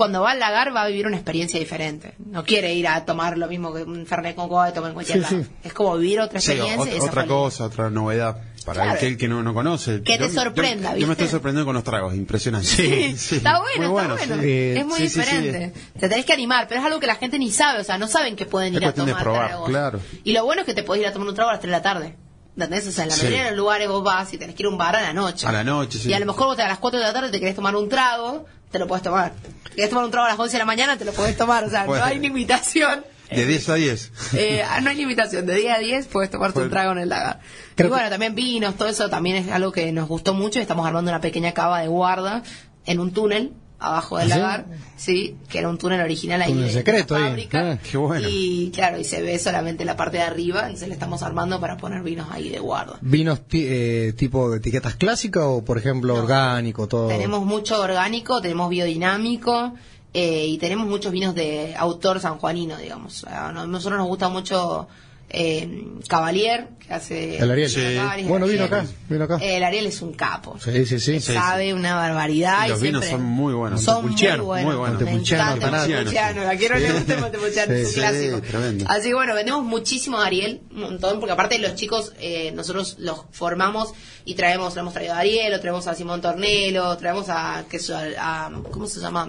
cuando va al lagar va a vivir una experiencia diferente. No quiere ir a tomar lo mismo que un Fernet con coca y tomar en cualquier Sí, sí. Es como vivir otra Sí, experiencia. otra cosa, otra novedad para Claro. aquel que no, no conoce. Que te Yo- yo- sorprenda, yo, ¿viste? me estoy sorprendiendo con los tragos, impresionante. Sí, está bueno, Muy está bueno. sí. es muy Sí, sí, sí. diferente. Te tenés que animar, pero es algo que la gente ni sabe, o sea, no saben que pueden Es ir a cuestión de tomar probar, tragos. claro. Y lo bueno es que te podés ir a tomar un trago a las 3 de la tarde. ¿Entendés? O sea, en la Sí. mayoría de los lugares vos vas y tenés que ir a un bar a la noche. A la noche, sí. Y a lo mejor vos te- a las 4 de la tarde te querés tomar un trago, te lo puedes tomar. Querés tomar un trago a las 11 de la mañana, te lo podés tomar. O sea, Bueno. no hay limitación. De 10 a 10. Eh, ah, no hay limitación, de 10 a 10 puedes tomarte un trago en el lagar. Y que- bueno, también vinos, todo eso también es algo que nos gustó mucho. y Estamos armando una pequeña cava de guarda en un túnel abajo del ¿Ah, sí? lagar, sí, que era un túnel original ahí Túnel de secreto la fábrica. ah, qué bueno. Y claro, y se ve solamente la parte de arriba, entonces le estamos armando para poner vinos ahí de guarda. ¿Vinos eh, tipo de etiquetas clásicas o, por ejemplo, No. orgánico, todo? Tenemos mucho orgánico, tenemos biodinámico eh, y tenemos muchos vinos de autor sanjuanino, digamos. A no- nosotros nos gusta mucho eh, Cavalier, que hace... El Ariel. Sí. Cavalier, Bueno, vino acá, vino acá. El Ariel es un capo. Sí, sí, sí. Sí, sabe una barbaridad. Y los vinos siempre- son muy buenos. Son muy buenos. muy buenos. Me Montepulciano, encanta el Altaná. Montepulciano. A quien no le gusta Montepulciano, es un clásico. tremendo. Así que bueno, vendemos muchísimo a Ariel, un montón, porque aparte los chicos, eh, nosotros los formamos y traemos, lo hemos traído a Ariel, lo traemos a Simón Tornelo, traemos a, qué a, a- ¿cómo se llama?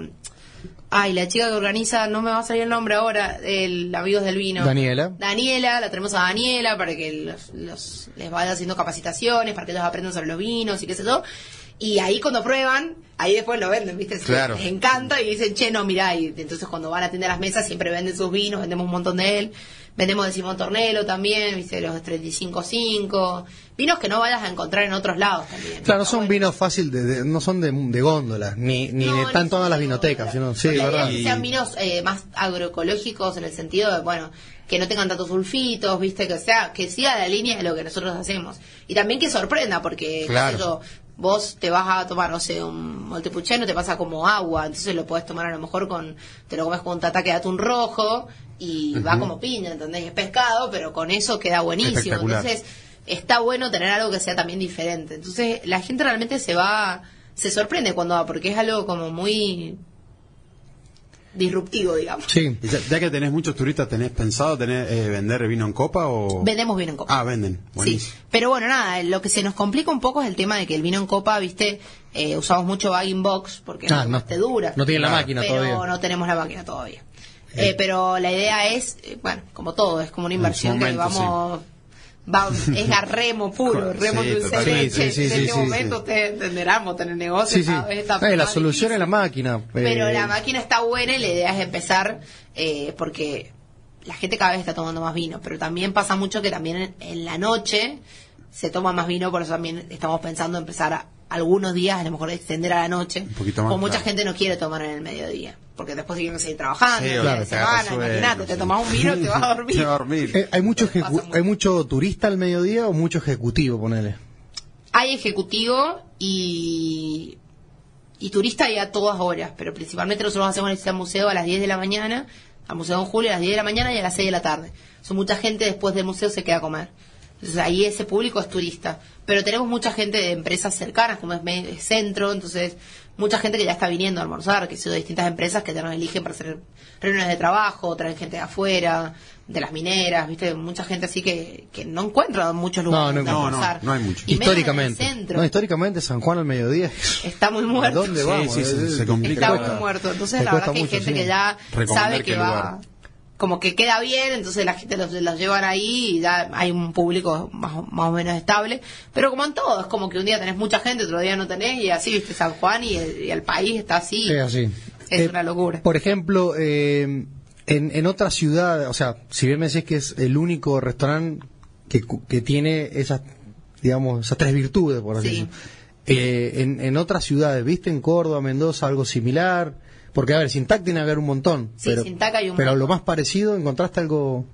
Ay, la chica que organiza, no me va a salir el nombre ahora, el Amigos del Vino. Daniela. Daniela, la tenemos a Daniela para que los, los- les vaya haciendo capacitaciones, para que ellos aprendan sobre los vinos y qué sé yo. Y ahí cuando prueban, ahí después lo venden, ¿viste? Claro. Les encanta y dicen, che, no, mirá, y entonces cuando van a atender las mesas siempre venden sus vinos, vendemos un montón de él. Vendemos de Simón Tornelo también, ¿viste? Los 35.5. Vinos que no vayas a encontrar en otros lados también. Claro, no son bueno. vinos fácil de, de- no son de, de góndolas, ni, ni No, están todas las vinotecas, sino, sí, la verdad. que sean vinos eh, más agroecológicos en el sentido de, bueno, que no tengan tantos sulfitos, viste, que sea, que siga la línea de lo que nosotros hacemos. Y también que sorprenda, porque, Claro. yo, vos te vas a tomar, no sé, un Montepulciano, te pasa como agua, entonces lo podés tomar a lo mejor con, te lo comes con un tataque de atún rojo y va como piña, ¿entendés? Es pescado, pero con eso queda buenísimo. Entonces, está bueno tener algo que sea también diferente. Entonces, la gente realmente se va, se sorprende cuando va, porque es algo como muy disruptivo, digamos. Sí. Ya, ya que tenés muchos turistas, ¿tenés pensado tener eh, vender vino en copa o...? Vendemos vino en copa. Ah, venden. Sí, Buenísimo. pero bueno, nada, lo que se nos complica un poco es el tema de que el vino en copa, viste, eh, usamos mucho bag in box porque es Ah, no. más te dura. No tiene la Claro. máquina pero todavía. no tenemos la máquina todavía. Eh, pero la idea es, eh, bueno, como todo, es como una inversión que vamos... es a remo puro, *laughs* Sí, remo dulce de totalmente. leche. Sí, sí, en sí, este sí, momento sí. ustedes entenderán, vos tenés negocio, Sí, sí. cada vez está Eh, la solución es la máquina. Pero eh, la máquina está buena y la idea es empezar eh, porque la gente cada vez está tomando más vino, pero también pasa mucho que también en, en la noche se toma más vino, por eso también estamos pensando en empezar a, algunos días, a lo mejor extender a la noche, poquito más, como mucha claro. gente no quiere tomar en el mediodía, porque después tienen que seguir trabajando, Sí, el claro, sueño, imagínate, te sí. tomas un vino y te vas a *laughs* dormir. Te va a dormir. eh, hay mucho mucho. hay mucho turista al mediodía o mucho ejecutivo, ponele. Hay ejecutivo y, y turista y a todas horas, pero principalmente nosotros hacemos visita al museo a las 10 de la mañana, al Museo Don Julio a las 10 de la mañana y a las 6 de la tarde. Son mucha gente después del museo se queda a comer. Entonces ahí ese público es turista. Pero tenemos mucha gente de empresas cercanas, como es, Centro, entonces mucha gente que ya está viniendo a almorzar, que son de distintas empresas que ya nos eligen para hacer reuniones de trabajo, traen gente de afuera, de las mineras, viste, mucha gente así que, que no encuentra muchos lugares No, no, donde no, no, almorzar. no hay mucho. Y menos en el históricamente. centro. No, históricamente San Juan al mediodía. *laughs* Está muy ¿A muerto. dónde Sí, vamos? sí, sí, se complica. Está muy muerto. Entonces, la verdad que hay mucho, gente sí. que ya sabe que va. Como que queda bien, entonces la gente los, los llevan ahí y ya hay un público más, o- más o menos estable. Pero como en todo, es como que un día tenés mucha gente, otro día no tenés, y así, viste, San Juan y el, y el país está así. Es así. Es Eh, una locura. Por ejemplo, eh, en, en otras ciudades, o sea, si bien me decís que es el único restaurante que, que tiene esas, digamos, esas tres virtudes, por así Sí. decirlo. Eh, en, en otras ciudades, ¿viste en Córdoba, Mendoza, algo similar? Porque, a ver, sin TAC tiene que haber un montón. Sí, pero, sin TAC hay un Pero montón. lo más parecido, ¿encontraste algo?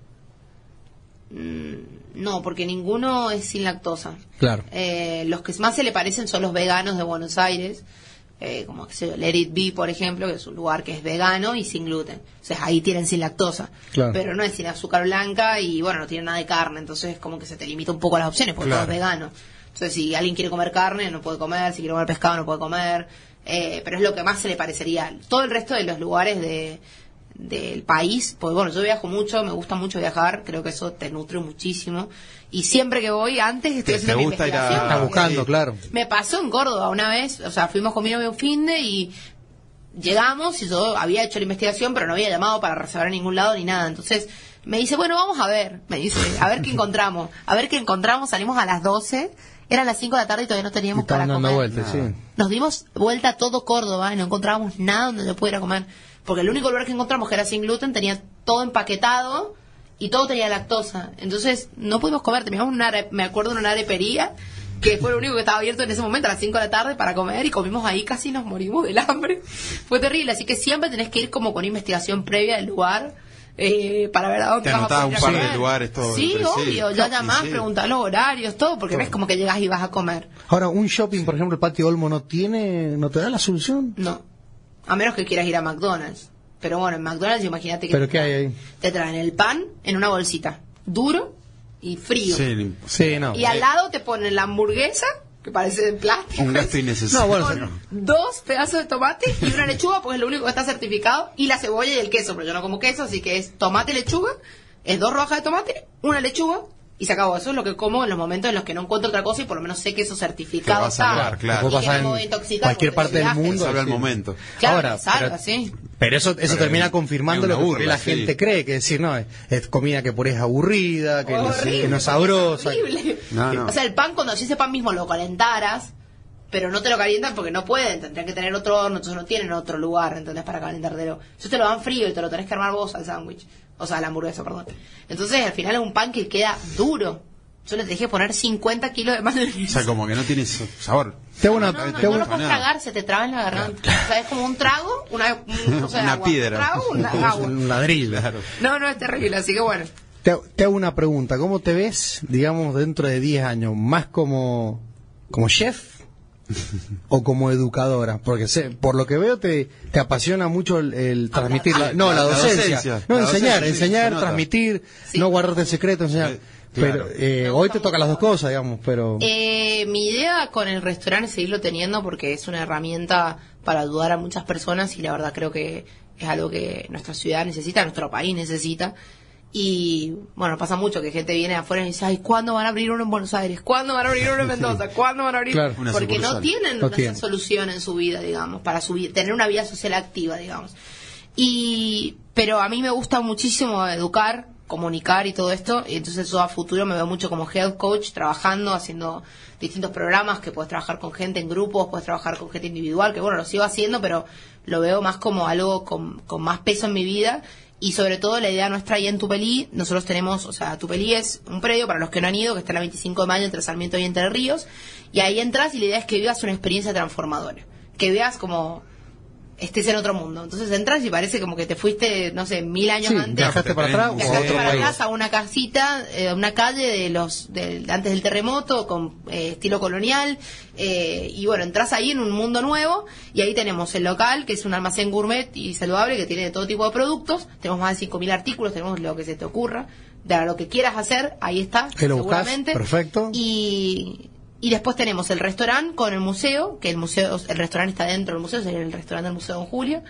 No, porque ninguno es sin lactosa. Claro. Eh, los que más se le parecen son los veganos de Buenos Aires, eh, como que yo, Let It Be, por ejemplo, que es un lugar que es vegano y sin gluten. O sea, ahí tienen sin lactosa. Claro. Pero no es sin azúcar blanca y bueno, no tiene nada de carne, entonces como que se te limita un poco las opciones porque todo es vegano. Entonces, si alguien quiere comer carne, no puede comer, si quiere comer pescado, no puede comer. Eh, pero es lo que más se le parecería. Todo el resto de los lugares de del país, pues bueno, yo viajo mucho, me gusta mucho viajar, creo que eso te nutre muchísimo. Y siempre que voy, antes estoy Te- haciendo te mi gusta ir a- investigación. Está buscando, claro. Me pasó en Córdoba una vez, o sea, fuimos con mi novio un fin de y llegamos y yo había hecho la investigación, pero no había llamado para reservar en ningún lado ni nada. Entonces me dice, bueno, vamos a ver, me dice, a ver qué *laughs* encontramos. A ver qué encontramos, salimos a las 12, eran las 5 de la tarde y todavía no teníamos para comer. sí. Nos dimos vuelta a todo Córdoba y no encontrábamos nada donde yo pudiera comer. Porque el único lugar que encontramos que era sin gluten tenía todo empaquetado y todo tenía lactosa. Entonces no pudimos comer. Teníamos una, are- me acuerdo de una arepería que fue lo único que estaba abierto en ese momento a las 5 de la tarde para comer y comimos ahí casi nos morimos del hambre. *laughs* Fue terrible. Así que siempre tenés que ir como con investigación previa del lugar. Eh, para ver a dónde Te vas a un par comer. de lugares, todo, Sí, obvio. Ya llamás, sí. preguntás los horarios, todo, porque no es como que llegas y vas a comer. Ahora, un shopping, por ejemplo, el patio Olmo no tiene, no te da la solución. No. A menos que quieras ir a McDonald's. Pero bueno, en McDonald's imagínate que ¿Pero te qué hay traen- ahí? Te traen el pan en una bolsita, duro y frío. Sí, Sí, no. y al lado te ponen la hamburguesa, que parece de plástico. un gasto innecesario. No, bueno, con dos pedazos de tomate y una lechuga, pues es lo único que está certificado, y la cebolla y el queso, pero yo no como queso, así que es tomate, lechuga, es dos rojas de tomate, una lechuga, y se acabó. Eso es lo que como en los momentos en los que no encuentro otra cosa y por lo menos sé que eso certificado Te va a salvar, está. claro. Que pasar en cualquier parte del mundo. Salva el sí. momento. Claro, Ahora, que salva, pero- sí. Pero eso, eso Pero termina es confirmando lo que burla, la sí. gente cree, que decir, no, es, es comida que por ahí es aburrida, que, no, Horrible, que no es sabrosa. horrible. No, no. O sea, el pan, cuando si ese pan mismo lo calentaras, pero no te lo calientan porque no pueden, tendrían que tener otro horno, entonces no tienen otro lugar, ¿entendés? Para calentártelo. Entonces te lo dan frío y te lo tenés que armar vos al sándwich. O sea, la hamburguesa, perdón. Entonces, al final es un pan que queda duro. Yo le dejé poner 50 kilos de O mayonesa. sea, como que no tiene sabor. Te hago una, No, no, te no, hago lo una- puedes tragar, se te traba en la garganta. O sea, es como un trago, una, un, o *laughs* sea, Una agua, piedra. Un trago, una *laughs* agua. un ladrillo. Claro. No, no, es terrible, así que bueno. Te, te hago una pregunta, ¿cómo te ves, digamos, dentro de 10 años? ¿Más como, como chef o como educadora? Porque sé, por lo que veo te, te apasiona mucho el, el transmitir, la, no, la, la docencia, docencia. no, La enseñar, docencia, enseñar, transmitir, Sí. no guardarte el secreto, enseñar. Eh, claro. Pero eh, hoy te toca las dos cosas, digamos, pero... Eh, mi idea con el restaurante es seguirlo teniendo porque es una herramienta para ayudar a muchas personas y la verdad creo que es algo que nuestra ciudad necesita, nuestro país necesita. Y bueno, pasa mucho que gente viene afuera y dice, ay, ¿cuándo van a abrir uno en Buenos Aires? ¿Cuándo van a abrir uno en Mendoza? *laughs* ¿Cuándo van a abrir? Claro. Una Porque no tienen No esa tienen. solución en su vida, digamos, para tener una vida social activa, digamos. Y, pero a mí me gusta muchísimo educar, comunicar y todo esto, y entonces yo a futuro me veo mucho como health coach, trabajando, haciendo distintos programas que puedes trabajar con gente en grupos, puedes trabajar con gente individual, que bueno, lo sigo haciendo, pero lo veo más como algo con, con más peso en mi vida. Y sobre todo la idea nuestra ahí en Tupelí, nosotros tenemos, o sea, Tupelí es un predio para los que no han ido, que está el 25 de mayo entre Sarmiento y Entre Ríos, y ahí entras y la idea es que vivas una experiencia transformadora, que veas como estés en otro mundo. Entonces entras y parece como que te fuiste, no sé, mil años Sí, antes. viajaste para atrás o a Viajaste otro para país. atrás a una casita, eh, a una calle de los de, antes del terremoto con eh, estilo colonial eh, y bueno, entras ahí en un mundo nuevo y ahí tenemos el local que es un almacén gourmet y saludable que tiene de todo tipo de productos, tenemos más de 5.000 artículos, tenemos lo que se te ocurra, de lo que quieras hacer, ahí está, buscás, seguramente. perfecto. Y y después tenemos el restaurante con el museo, que el museo, el restaurante está dentro del museo, sería el restaurante del Museo Don Julio.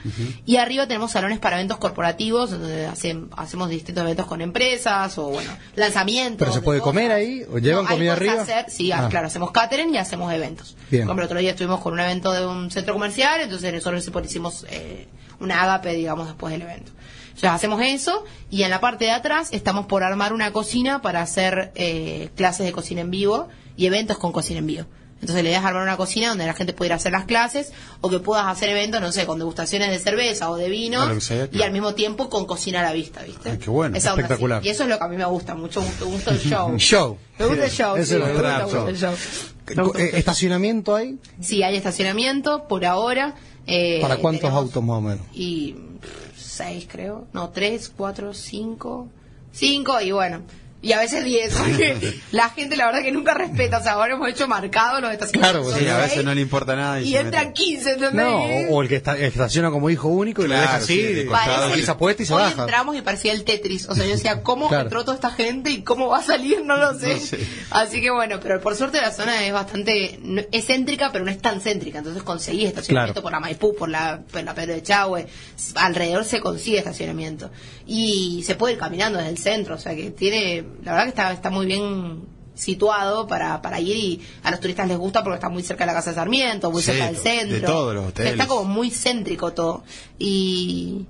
Y arriba tenemos salones para eventos corporativos, donde hacen- hacemos distintos eventos con empresas o, bueno, lanzamientos. ¿Pero se de puede cosas. comer ahí? ¿O llevan No, comida arriba? hacer- sí, Ah. claro, hacemos catering y hacemos eventos. Bien. Ejemplo, el otro día estuvimos con un evento de un centro comercial, entonces nosotros hicimos eh, una ágape, digamos, después del evento. Entonces hacemos eso y en la parte de atrás estamos por armar una cocina para hacer eh, clases de cocina en vivo y eventos con cocina en vivo. Entonces la idea es armar una cocina donde la gente pudiera hacer las clases o que puedas hacer eventos, no sé, con degustaciones de cerveza o de vino y al mismo tiempo con cocina a la vista, ¿viste? Ay, qué bueno, Esa espectacular. Y eso es lo que a mí me gusta mucho, me gusta el show. Show. Me gusta el show, sí, me gusta gusta Eh, mucho el show. ¿Estacionamiento hay? Sí, hay estacionamiento por ahora. eh, ¿Para cuántos tenemos- autos más o menos? Y pff, seis, creo. No, tres, cuatro, cinco. Cinco, y bueno. Y a veces 10, porque la gente la verdad que nunca respeta. O sea, ahora hemos hecho marcados los estacionamientos. Claro, son Sí, a veces no le importa nada. Y se entran mete. 15, ¿entendés? No, o, o el que está, estaciona como hijo único y lo Claro, deja así, sí, de de costado. Parece- esa puesta y se hoy baja. entramos y parecía el Tetris. O sea, yo decía, ¿cómo Claro. entró toda esta gente y cómo va a salir? No lo sé. No sé. Así que bueno, pero por suerte la zona es bastante no- es céntrica, pero no es tan céntrica. Entonces conseguí estacionamiento Claro. por la Maipú, por la, por la Pedro de Chahue. Alrededor se consigue estacionamiento. Y se puede ir caminando desde el centro. O sea, que tiene, la verdad que está, está muy bien situado para, para ir y a los turistas les gusta porque está muy cerca de la casa de Sarmiento, muy Sí, cerca del de centro. todos los hoteles. Está como muy céntrico todo. Y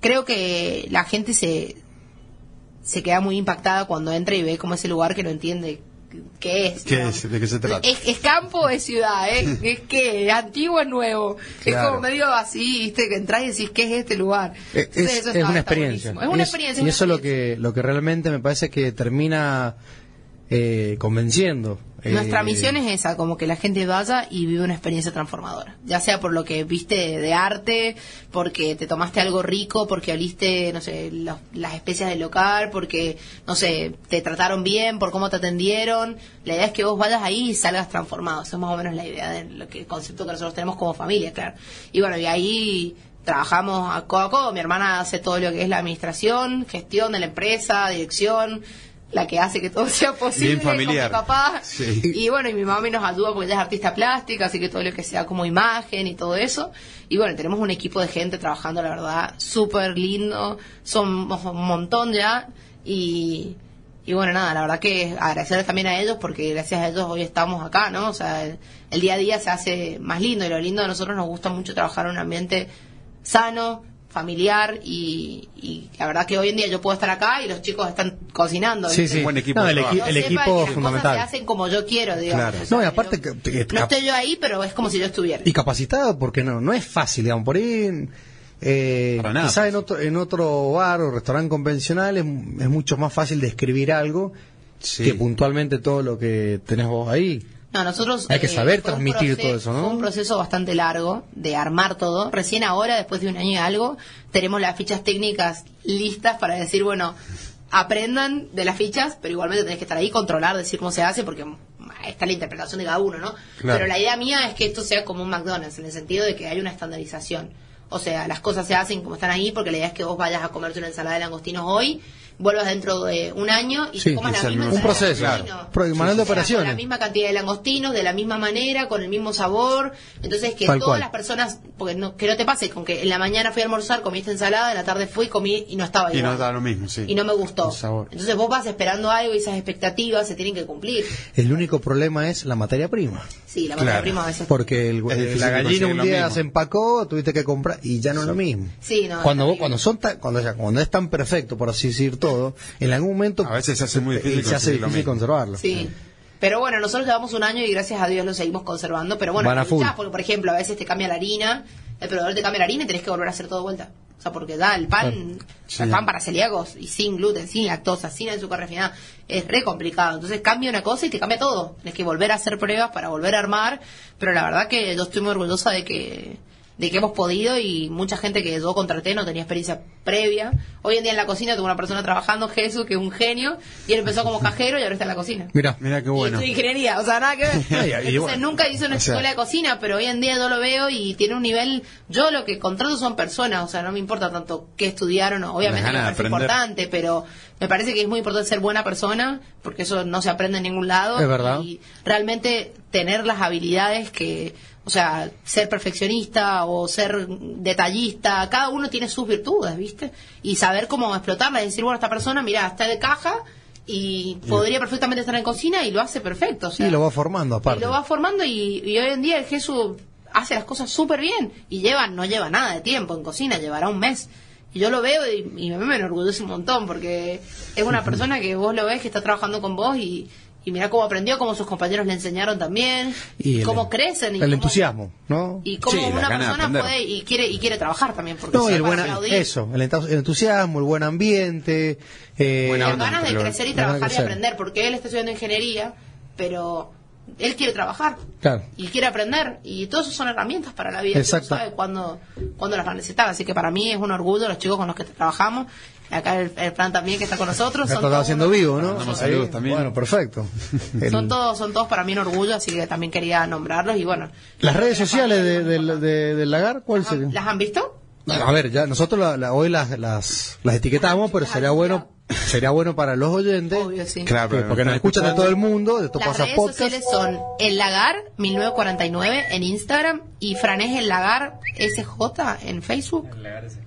creo que la gente se, se queda muy impactada cuando entra y ve como ese lugar que no entiende qué es. ¿Qué es? ¿De qué se trata? Es, es campo o es ciudad, ¿eh? *laughs* es que es antiguo es nuevo. Es como medio así, ¿viste? Que entras y decís, ¿qué es este lugar? Eh, Entonces, Es, eso es está- una está experiencia. Es una Y es- experiencia. Y una eso es lo que, lo que realmente me parece que termina eh, convenciendo. Nuestra Eh, misión es esa, como que la gente vaya y vive una experiencia transformadora. Ya sea por lo que viste de arte, porque te tomaste algo rico, porque oliste, no sé, los- las especias del local, porque, no sé, te trataron bien, por cómo te atendieron. La idea es que vos vayas ahí y salgas transformado. Eso es más o menos la idea del concepto que nosotros tenemos como familia, claro. Y bueno, y ahí trabajamos a codo a codo. Mi hermana hace todo lo que es la administración, gestión de la empresa, dirección, la que hace que todo *laughs* sea posible. Bien familiar. Con mi papá. Sí. Y bueno, y mi mami nos ayuda porque ella es artista plástica, así que todo lo que sea como imagen y todo eso. Y bueno, tenemos un equipo de gente trabajando, la verdad, súper lindo. Somos un montón ya. Y, y bueno, nada, la verdad que agradecerles también a ellos porque gracias a ellos hoy estamos acá, ¿no? O sea, el, el día a día se hace más lindo y lo lindo de nosotros nos gusta mucho trabajar en un ambiente sano, familiar y, y la verdad que hoy en día yo puedo estar acá y los chicos están cocinando. Sí, ¿viste? sí. Un buen equipo No, el, equi- equipo cosas fundamental. se hacen como yo quiero, digamos. Claro. O sea, No, y aparte no, que- que- no estoy yo ahí, pero es como si yo estuviera. Y capacitado, porque no, no es fácil, digamos, por ahí, eh, nada quizá fácil. en otro, en otro bar o restaurante convencional es, es mucho más fácil describir algo Sí. que puntualmente todo lo que tenés vos ahí. No, nosotros... Hay que eh, saber transmitir todo eso, ¿no? Fue un proceso bastante largo de armar todo. Recién ahora, después de un año y algo, tenemos las fichas técnicas listas para decir, bueno, aprendan de las fichas, pero igualmente tenés que estar ahí, controlar, decir cómo se hace, porque está la interpretación de cada uno, ¿no? Claro. Pero la idea mía es que esto sea como un McDonald's, en el sentido de que hay una estandarización. O sea, las cosas se hacen como están ahí, porque la idea es que vos vayas a comerte una ensalada de langostinos hoy, vuelvas dentro de un año y Sí, te comas y la misma Un proceso. Pro- manual de Con la misma cantidad de langostinos, de la misma manera, con el mismo sabor. Entonces, que Tal todas cual. las personas, porque no, que no te pase con que en la mañana fui a almorzar, comiste ensalada, en la tarde fui, comí y no estaba Y igual. no da lo mismo, sí. Y no me gustó. El sabor. Entonces vos vas esperando algo y esas expectativas se tienen que cumplir. El único problema es la materia prima. Sí, la materia Claro. prima a veces. Porque el- eh, la gallina un día mismo. se empacó, tuviste que comprar y ya no es lo mismo. Sí, no, cuando es vos, cuando son tan- cuando, ya- cuando es tan perfecto, por así decir todo, en algún momento A veces se hace muy difícil se hace conservarlo. Sí. Pero bueno, nosotros llevamos un año y gracias a Dios lo seguimos conservando. Pero bueno, Van a luchás full. porque por ejemplo, a veces te cambia la harina, el proveedor te cambia la harina y tenés que volver a hacer todo de vuelta. O sea, porque da el pan, Sí. el pan para celíacos y sin gluten, sin lactosa, sin azúcar refinada, es re complicado. Entonces cambia una cosa y te cambia todo. Tienes que volver a hacer pruebas para volver a armar. Pero la verdad que yo estoy muy orgullosa de que de que hemos podido y mucha gente que yo contraté no tenía experiencia previa. Hoy en día en la cocina tengo una persona trabajando, Jesús, que es un genio, y él empezó como cajero y ahora está en la cocina. Mira, Mira qué Y bueno. estudia ingeniería, o sea, nada que ver. *laughs* y- y Entonces bueno, nunca hizo una o sea- escuela de cocina, pero hoy en día yo lo veo y tiene un nivel. Yo lo que contrato son personas, o sea, no me importa tanto qué estudiaron, o- obviamente aprender. importante, pero me parece que es muy importante ser buena persona, porque eso no se aprende en ningún lado. Es verdad. Y realmente tener las habilidades que. O sea, ser perfeccionista o ser detallista, cada uno tiene sus virtudes, ¿viste? Y saber cómo explotarlas y decir, bueno, esta persona, mira, está de caja y podría perfectamente estar en cocina y lo hace perfecto. O sea, y lo va formando aparte. y lo va formando y, y hoy en día el Jesús hace las cosas súper bien y lleva no lleva nada de tiempo en cocina, llevará un mes. Y yo lo veo y, y a mí me enorgullece un montón porque es una persona que vos lo ves que está trabajando con vos y, y mira cómo aprendió, cómo sus compañeros le enseñaron también, Y el- cómo crecen. Y el cómo- entusiasmo, ¿no? Y cómo Sí, una persona puede y quiere y quiere trabajar también. Porque No, el buen, eso, el, entusiasmo, el buen ambiente. Eh, Buena las onda, ganas de crecer y trabajar y aprender, porque él está estudiando ingeniería, pero él quiere trabajar Claro. y quiere aprender, y todo eso son herramientas para la vida. Exacto. Exacto. sabe cuándo, cuándo las va a necesitar, así que para mí es un orgullo los chicos con los que trabajamos, acá el, el Fran también que está con nosotros. Esto Son está todos haciendo vivo, ¿no? Ahí, saludos también. Bueno, perfecto. *laughs* El- Son todos, son todos para mí un orgullo, así que también quería nombrarlos y bueno. Las redes sociales de- del- de- del lagar, ¿cuál sería? ¿Las han visto? A ver, ya nosotros la- la- hoy las, las, las etiquetamos, pero sería bueno sería bueno para los oyentes, Obvio, sí. Claro, pero porque nos escuchan de todo el mundo, de todo Las pasa redes podcast. sociales son El Lagar 1949 en Instagram y Franés El Lagar SJ en Facebook. El Lagar SJ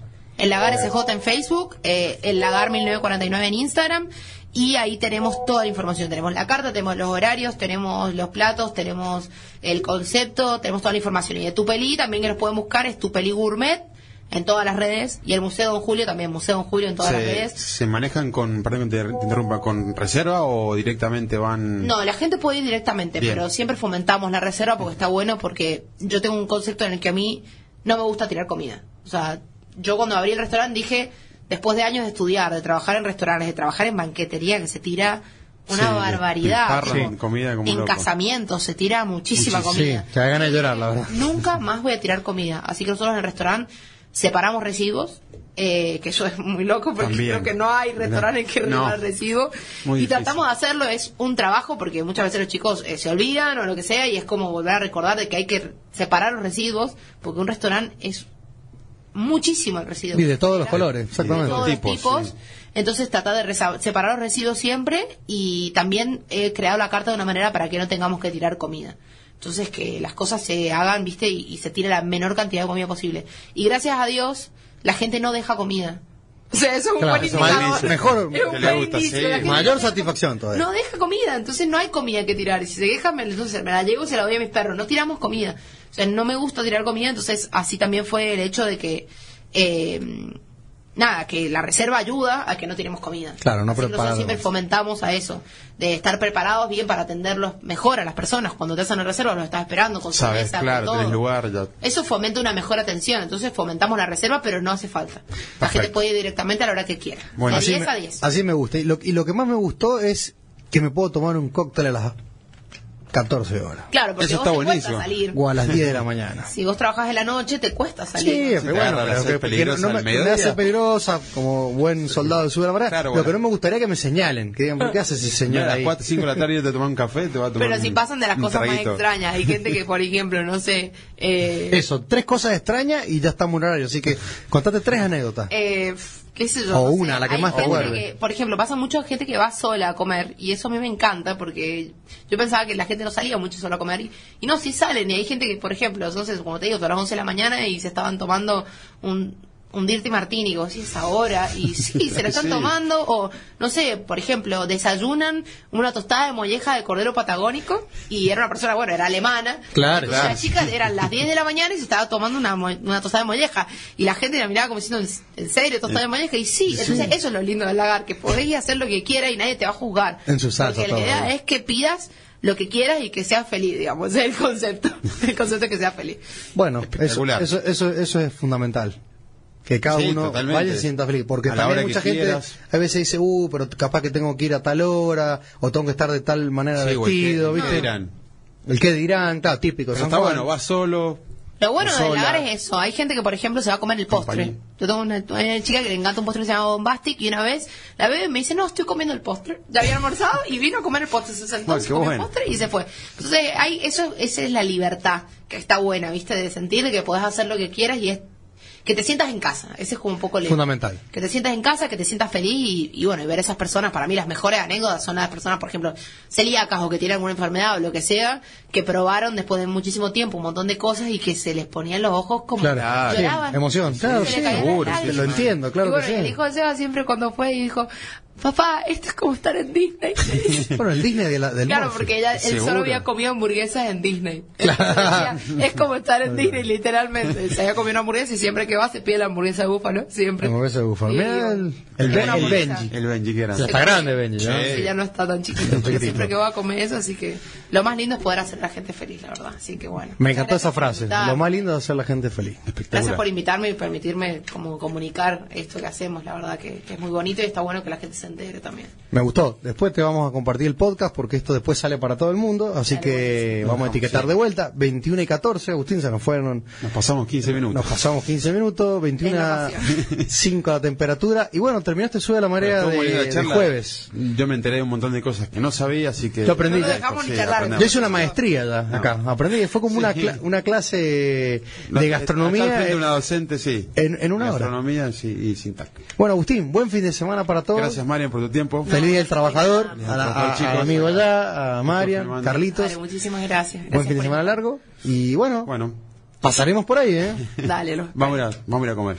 en Facebook, eh, El Lagar 1949 en Instagram y ahí tenemos toda la información. Tenemos la carta, tenemos los horarios, tenemos los platos, tenemos el concepto, tenemos toda la información. Y de Tupelí también que nos pueden buscar es Tupelí Gourmet en todas las redes y el Museo Don Julio también, Museo Don Julio en todas las ¿Se, redes. se manejan con, perdón que te, te interrumpa, con reserva o directamente van...? No, la gente puede ir directamente, Bien. pero siempre fomentamos la reserva porque está bueno, porque yo tengo un concepto en el que a mí no me gusta tirar comida. O sea, yo cuando abrí el restaurante dije, después de años de estudiar, de trabajar en restaurantes, de trabajar en banquetería, que se tira una Sí, barbaridad. comida como en loco. casamientos se tira muchísima Sí, comida. te da ganas de llorar, la verdad. Nunca más voy a tirar comida. Así que nosotros en el restaurante separamos residuos, eh, que eso es muy loco porque También. creo que no hay restaurantes que No. Muy y difícil. tratamos de hacerlo, es un trabajo porque muchas veces los chicos eh, se olvidan o lo que sea y es como volver a recordar de que hay que separar los residuos porque un restaurante es muchísimo el residuo. Y de todos los colores, exactamente. De todos Tipos, los tipos. sí. Entonces trata de separar los residuos siempre y también he creado la carta de una manera para que no tengamos que tirar comida. Entonces que las cosas se hagan, viste, y, y se tire la menor cantidad de comida posible. Y gracias a Dios, la gente no deja comida. O sea, eso es un Claro, buen indicador. es mejor, Es un que buen le gusta, sí. Mayor no- satisfacción todavía. no deja comida, entonces no hay comida que tirar. Y si se deja, me, entonces me la llevo y se la doy a mis perros. No tiramos comida. O sea, no me gusta tirar comida, entonces así también fue el hecho de que, eh, nada, que la reserva ayuda a que no tiremos comida. Claro, no Nosotros siempre fomentamos a eso, de estar preparados bien para atenderlos mejor a las personas. Cuando te hacen la reserva, los estás esperando con su Sabes, mesa, claro, con todo. lugar, ya. Eso fomenta una mejor atención, entonces fomentamos la reserva, pero no hace falta. La gente puede ir directamente a la hora que quiera. Bueno, de así 10 me, a 10. así me gusta. Y lo, y lo que más me gustó es que me puedo tomar un cóctel a las 14 horas. Claro, porque Eso vos está te buenísimo. cuesta salir. O a las 10 de la *laughs* mañana. Si vos trabajas en la noche, te cuesta Sí, salir. pero te bueno, agarra la pero sed que- que peligrosa no al me, me mediodía. hace peligrosa como buen soldado de su la Claro, Lo bueno. que no me gustaría que me señalen, que digan, ¿por qué hace ese Mira, señor a las ahí? 4 5 de la tarde te tomas un café, te va a tomar Pero si pasan de las un cosas más traguito. extrañas. Hay gente que, por ejemplo, no sé, eh, Eso, tres cosas extrañas y ya estamos en horario. Así que contate tres anécdotas. eh, qué sé yo. O no sé. una, la que Hay más te gente acuerdes. que, Por ejemplo, pasa mucha gente que va sola a comer y eso a mí me encanta porque yo pensaba que la gente no salía mucho sola a comer y, y no, sí salen y hay gente que, por ejemplo, entonces, como te digo, son las 11 de la mañana y se estaban tomando un un Dirty Martini, como si es ahora, y *laughs* sí, se la están Sí. tomando, o no sé, por ejemplo, desayunan una tostada de molleja de cordero patagónico, y era una persona, bueno, era alemana, Claro, entonces claro. las chicas eran las 10 de la mañana y se estaba tomando una, mo- una tostada de molleja. Y la gente la miraba como diciendo, ¿en serio tostada de molleja? Y sí, entonces eso es lo lindo del lagar, que podés hacer lo que quieras y nadie te va a juzgar. En su salsa Porque la idea ¿no? es que pidas lo que quieras y que seas feliz, digamos, *laughs* es el concepto. El concepto es que seas feliz. Bueno, eso, eso, eso es fundamental. Que cada Sí, uno totalmente. vaya y se sienta feliz. Porque A también mucha gente quieras. a veces dice, uh, pero capaz que tengo que ir a tal hora, o tengo que estar de tal manera Sí, o el vestido, que- ¿viste? dirán. El que dirán, claro, típico. Pero está Juan. bueno, vas solo. Lo bueno sola. lagar es eso. Hay gente que, por ejemplo, se va a comer el postre. Compañía. Yo tengo una, una chica que le encanta un postre que se llama Bombastic y una vez la bebé me dice, no, estoy comiendo el postre. Ya había almorzado y vino a comer el postre. Se sentó, se comió bueno. el postre y se fue. Entonces, hay, eso, esa es la libertad que está buena, ¿viste? De sentir que podés hacer lo que quieras y es que te sientas en casa. Ese es como un poco el... Fundamental. Que te sientas en casa, que te sientas feliz y, y bueno, y ver esas personas, para mí las mejores anécdotas son las personas, por ejemplo, celíacas o que tienen alguna enfermedad o lo que sea, que probaron después de muchísimo tiempo un montón de cosas y que se les ponían los ojos como Claro, sí, lloraban. emoción. Claro, sí, seguro, sí, lo entiendo, claro y bueno, que sí. el hijo de Seba siempre cuando fue y dijo, papá, esto es como estar en Disney. *laughs* Bueno, el Disney de la- del Claro, porque ella, él Seguro. solo había comido hamburguesas en Disney. Claro. Entonces decía, es como estar en Disney, literalmente. Se había comido una hamburguesa y siempre que va se pide la hamburguesa de búfalo, siempre. La hamburguesa de búfalo. El- el una Ben- el hamburguesa. Benji. El Benji que era. Ya está grande, Benji, ¿no? Sí, ya no está tan chiquito, porque chiquitito. siempre que va a comer eso, así que lo más lindo es poder hacer a la gente feliz, la verdad. Así que bueno. Me encantó esa frase. Lo más lindo es hacer a la gente feliz. Gracias por invitarme y permitirme como comunicar esto que hacemos, la verdad que, que es muy bonito y está bueno que la gente se entero también. Me gustó. Después te vamos a compartir el podcast porque esto después sale para todo el mundo. Así que vamos a etiquetar Sí. de vuelta. 21 y 14, Agustín, se nos fueron. Nos pasamos 15 minutos. Nos pasamos 15 minutos, 21 la a 5 la temperatura. Y bueno, terminaste Sube la Marea de, de jueves. Yo me enteré de un montón de cosas que no sabía, así que. Yo aprendí. No lo dejamos ni Sí, charlar. Aprendemos. Yo hice una maestría ya acá. Aprendí. Fue como una, una clase No, de gastronomía. eh, una docente, sí. en- en una hora. Gastronomía sí, y sintaxis. Bueno, Agustín, buen fin de semana para todos. Gracias, Marian, por tu tiempo. Feliz día del trabajador. A la- a- amigo allá, a Marian, Carlitos. Dale, muchísimas gracias. Buen fin de semana largo. Y bueno, Bueno, pasaremos por ahí, ¿eh? Dale, los vamos a ir a, vamos a, ir a comer.